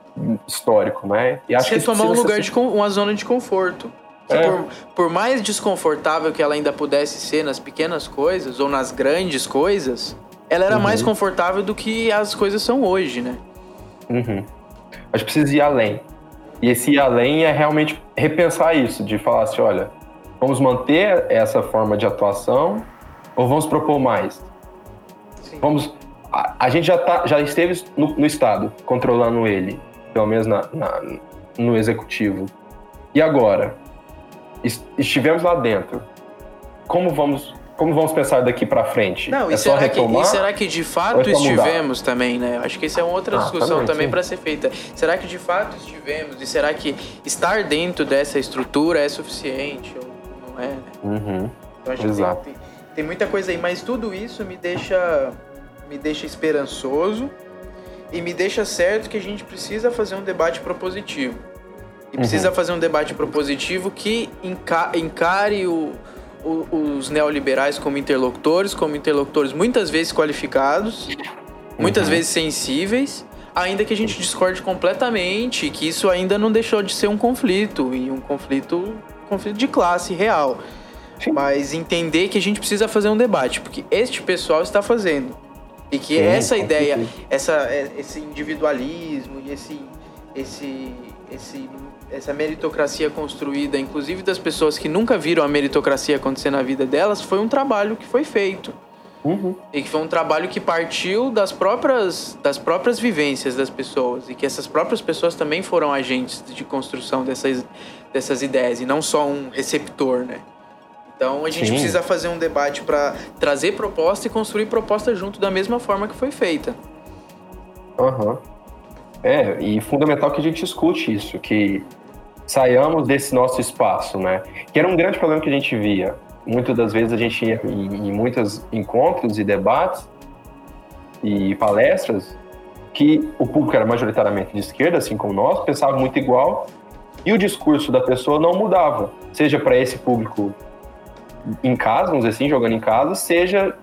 histórico, né? E acho se retomar um lugar ser... de uma zona de conforto. É. Por, por, mais desconfortável que ela ainda pudesse ser nas pequenas coisas ou nas grandes coisas, ela era uhum. mais confortável do que as coisas são hoje, né? Uhum. A gente precisa ir além. E esse ir além é realmente repensar isso, de falar assim, olha, vamos manter essa forma de atuação ou vamos propor mais? Sim. Vamos. A, a, gente já, tá, já esteve no, no Estado, controlando ele, pelo menos na, na, no executivo. E agora? estivemos lá dentro. Como vamos como vamos pensar daqui para frente? Não, é e, só será retomar, que, e será que de fato é estivemos também, né? Acho que isso é uma outra ah, discussão também, também para ser feita. Será que de fato estivemos? E será que estar dentro dessa estrutura é suficiente ou não é? Né? Uhum. Então, acho Exato. Que tem, tem, tem muita coisa aí, mas tudo isso me deixa me deixa esperançoso e me deixa certo que a gente precisa fazer um debate propositivo. E precisa uhum. fazer um debate propositivo que encare o, os neoliberais como interlocutores, como interlocutores muitas vezes qualificados, muitas uhum. vezes sensíveis, ainda que a gente discorde completamente, que isso ainda não deixou de ser um conflito, e um conflito, conflito de classe real. Sim. Mas entender que a gente precisa fazer um debate, porque este pessoal está fazendo. E que Sim, essa ideia, essa, é, esse individualismo e esse, esse, esse essa meritocracia construída, inclusive das pessoas que nunca viram a meritocracia acontecer na vida delas, foi um trabalho que foi feito. Uhum. E que foi um trabalho que partiu das próprias, das próprias vivências das pessoas. E que essas próprias pessoas também foram agentes de construção dessas, dessas ideias, e não só um receptor, né? Então a gente Sim. precisa fazer um debate para trazer proposta e construir proposta junto da mesma forma que foi feita. Aham. Uhum. É, e fundamental que a gente escute isso, que saiamos desse nosso espaço, né? Que era um grande problema que a gente via. Muitas das vezes a gente ia em, em muitos encontros e debates e palestras que o público era majoritariamente de esquerda, assim como nós, pensava muito igual e o discurso da pessoa não mudava, seja para esse público em casa, vamos dizer assim, jogando em casa, seja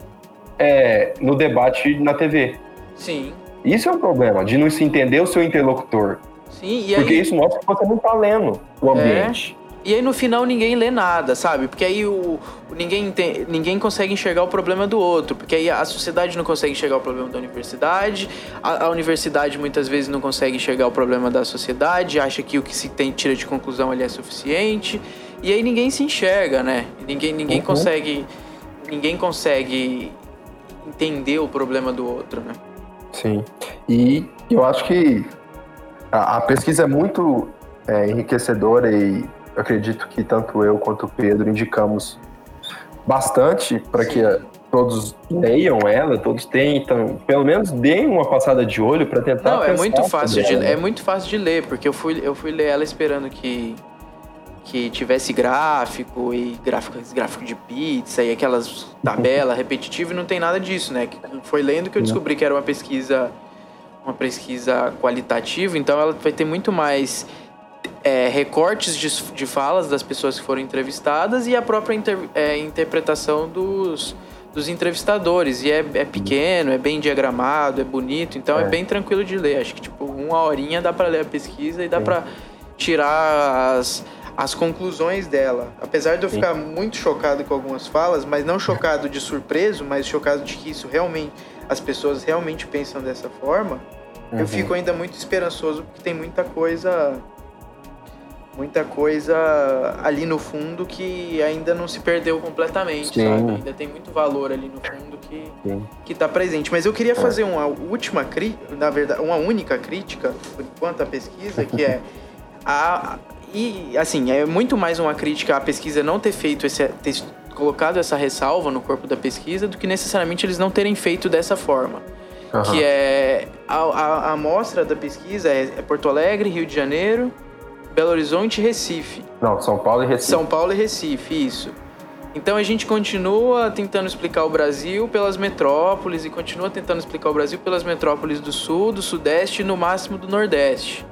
é, no debate na TV. Sim. Isso é um problema, de não se entender o seu interlocutor. Sim, e aí... Porque isso mostra que você não tá lendo o é. ambiente. É. E aí no final ninguém lê nada, sabe? Porque aí o, ninguém, tem, ninguém consegue enxergar o problema do outro. Porque aí a sociedade não consegue enxergar o problema da universidade, a, a universidade muitas vezes não consegue enxergar o problema da sociedade, acha que o que se tem tira de conclusão ali é suficiente. E aí ninguém se enxerga, né? Ninguém, ninguém uhum. consegue. Ninguém consegue entender o problema do outro, né? Sim. E eu acho que a, a pesquisa é muito é, enriquecedora e acredito que tanto eu quanto o Pedro indicamos bastante para que todos leiam ela, todos tentam, pelo menos deem uma passada de olho para tentar. Não, é muito fácil de, é muito fácil de ler, porque eu fui, eu fui ler ela esperando que que tivesse gráfico e gráfico, gráfico de pizza e aquelas tabelas repetitivas e não tem nada disso, né? Foi lendo que eu descobri que era uma pesquisa uma pesquisa qualitativa, então ela vai ter muito mais é, recortes de, de falas das pessoas que foram entrevistadas e a própria inter, é, interpretação dos, dos entrevistadores. E é, é, pequeno, é bem diagramado, é bonito, então é. é bem tranquilo de ler. Acho que tipo uma horinha dá para ler a pesquisa e dá para tirar as, as conclusões dela. Apesar de eu ficar muito chocado com algumas falas, mas não chocado de surpreso, mas chocado de que isso realmente as pessoas realmente pensam dessa forma, uhum. eu fico ainda muito esperançoso porque tem muita coisa muita coisa ali no fundo que ainda não se perdeu completamente, Sim. sabe? Ainda tem muito valor ali no fundo que Sim. que tá presente. Mas eu queria é. fazer uma última crítica, na verdade, uma única crítica por enquanto à pesquisa, que é a e assim, é muito mais uma crítica à pesquisa não ter feito esse ter colocado essa ressalva no corpo da pesquisa do que necessariamente eles não terem feito dessa forma. Uhum. Que é a, a, a amostra da pesquisa é, é Porto Alegre, Rio de Janeiro, Belo Horizonte e Recife. Não, São Paulo e Recife. São Paulo e Recife, isso. Então a gente continua tentando explicar o Brasil pelas metrópoles e continua tentando explicar o Brasil pelas metrópoles do Sul, do Sudeste e no máximo do Nordeste.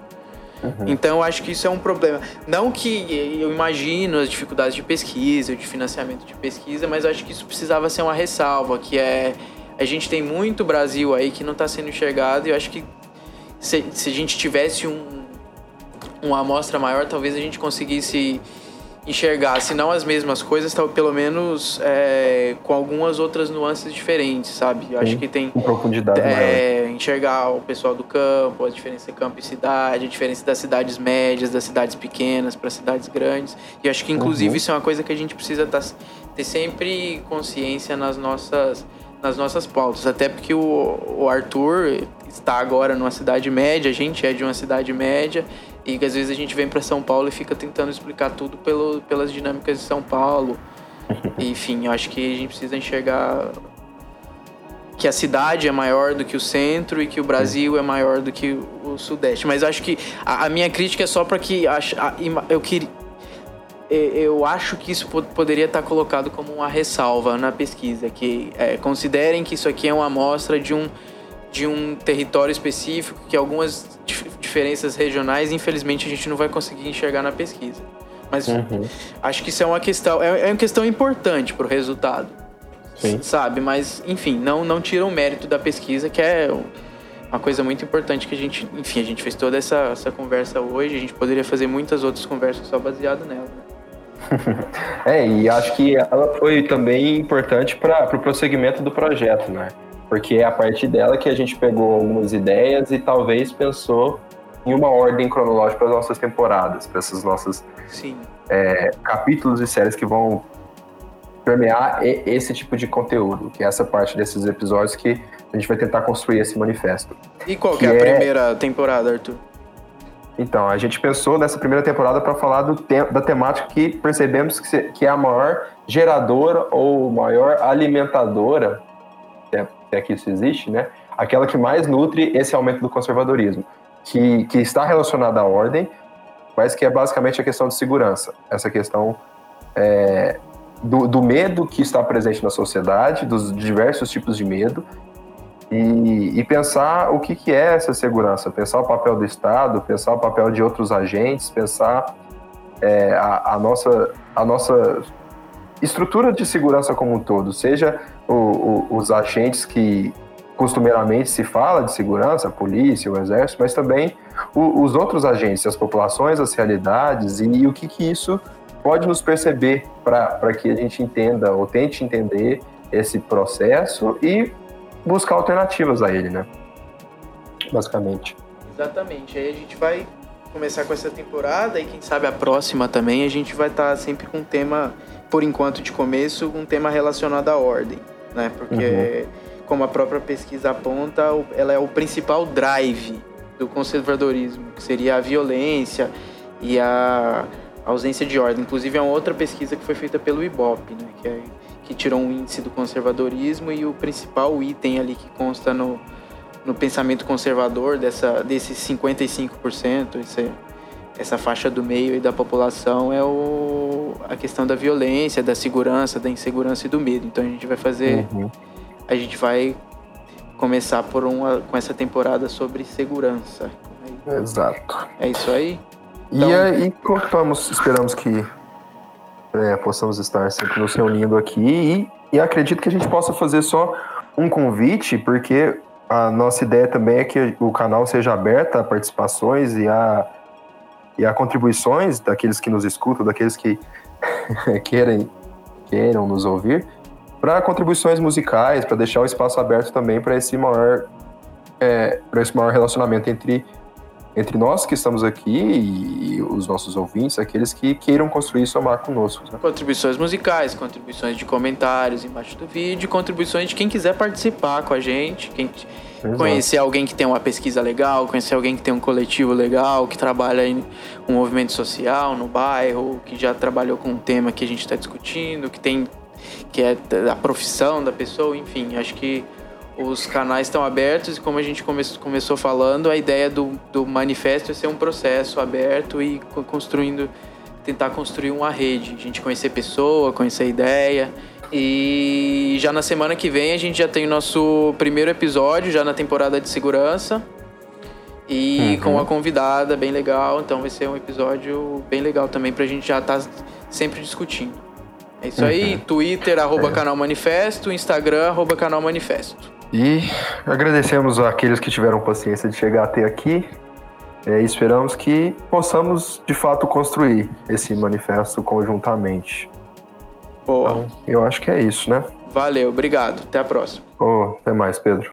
Uhum. Então eu acho que isso é um problema. Não que eu imagino as dificuldades de pesquisa, de financiamento de pesquisa, mas eu acho que isso precisava ser uma ressalva, que é a gente tem muito Brasil aí que não está sendo enxergado e eu acho que se, se a gente tivesse um, uma amostra maior, talvez a gente conseguisse enxergar, se não as mesmas coisas, tal, pelo menos é, com algumas outras nuances diferentes, sabe? Eu acho que tem. Com profundidade é, Enxergar o pessoal do campo, a diferença campo e cidade, a diferença das cidades médias, das cidades pequenas para cidades grandes. E acho que, inclusive, uhum. isso é uma coisa que a gente precisa tá, ter sempre consciência nas nossas nas nossas pautas. Até porque o, o Arthur está agora numa cidade média, a gente é de uma cidade média, e que às vezes a gente vem para São Paulo e fica tentando explicar tudo pelo, pelas dinâmicas de São Paulo. Enfim, eu acho que a gente precisa enxergar que a cidade é maior do que o centro e que o Brasil é maior do que o Sudeste. Mas eu acho que a, a minha crítica é só para que a, a, eu queria eu acho que isso poderia estar colocado como uma ressalva na pesquisa, que é, considerem que isso aqui é uma amostra de um, de um território específico, que algumas diferenças regionais, infelizmente, a gente não vai conseguir enxergar na pesquisa. Mas uhum. acho que isso é uma questão, é, é uma questão importante para o resultado. Sim. Sabe? Mas, enfim, não, não tira o mérito da pesquisa, que é uma coisa muito importante que a gente, enfim, a gente fez toda essa, essa conversa hoje, a gente poderia fazer muitas outras conversas só baseado nela. Né? é, e acho que ela foi também importante para o pro prosseguimento do projeto, né? Porque é a partir dela que a gente pegou algumas ideias e talvez pensou em uma ordem cronológica para as nossas temporadas, para esses nossos é, capítulos e séries que vão permear esse tipo de conteúdo, que é essa parte desses episódios que a gente vai tentar construir esse manifesto. E qual que, é a é primeira temporada, Arthur? Então, a gente pensou nessa primeira temporada para falar do te da temática que percebemos que, que é a maior geradora ou maior alimentadora, é, se é que isso existe, né? Aquela que mais nutre esse aumento do conservadorismo, que, que está relacionada à ordem, mas que é basicamente a questão de segurança. Essa questão é, do, do medo que está presente na sociedade, dos diversos tipos de medo, e, e, pensar o que, que é essa segurança, pensar o papel do Estado, pensar o papel de outros agentes, pensar é, a, a, nossa, a nossa estrutura de segurança como um todo, seja o, o, os agentes que costumeiramente se fala de segurança, a polícia, o exército, mas também o, os outros agentes, as populações, as realidades e, e o que, que isso pode nos perceber para que a gente entenda ou tente entender esse processo e buscar alternativas a ele, né? Basicamente. Exatamente. Aí a gente vai começar com essa temporada e quem sabe a próxima também a gente vai estar tá sempre com um tema, por enquanto de começo, um tema relacionado à ordem, né? Porque, uhum. como a própria pesquisa aponta, ela é o principal drive do conservadorismo, que seria a violência e a ausência de ordem. Inclusive, é uma outra pesquisa que foi feita pelo IBOP, né? Que é que tirou um índice do conservadorismo e o principal item ali que consta no, no pensamento conservador dessa, desses 55%, esse, essa faixa do meio e da população é o, a questão da violência, da segurança, da insegurança e do medo. Então a gente vai fazer, uhum. a gente vai começar por uma com essa temporada sobre segurança. Exato. É isso aí. Então, e aí contamos, esperamos que é, possamos estar sempre nos reunindo aqui e, e acredito que a gente possa fazer só um convite, porque a nossa ideia também é que o canal seja aberto a participações e a e a contribuições daqueles que nos escutam, daqueles que querem, queiram nos ouvir, para contribuições musicais, para deixar o espaço aberto também para esse maior é, para esse maior relacionamento entre entre nós que estamos aqui e os nossos ouvintes, aqueles que queiram construir e somar conosco. Né? Contribuições musicais, contribuições de comentários embaixo do vídeo, contribuições de quem quiser participar com a gente, quem Exato. conhecer alguém que tem uma pesquisa legal, conhecer alguém que tem um coletivo legal, que trabalha em um movimento social no bairro, que já trabalhou com um tema que a gente está discutindo, que tem que é a profissão da pessoa, enfim, acho que os canais estão abertos e como a gente come começou falando, a ideia do, do manifesto é ser um processo aberto e construindo, tentar construir uma rede, a gente conhecer pessoa, conhecer ideia. E já na semana que vem a gente já tem o nosso primeiro episódio, já na temporada de segurança. E uhum. com uma convidada bem legal, então vai ser um episódio bem legal também pra gente já estar tá sempre discutindo. É isso aí, uhum. Twitter, arroba é. canal manifesto, Instagram, arroba canal manifesto. E agradecemos àqueles que tiveram paciência de chegar até aqui. É, esperamos que possamos, de fato, construir esse manifesto conjuntamente. Boa. Então, eu acho que é isso, né? Valeu, obrigado. Até a próxima. Oh, até mais, Pedro.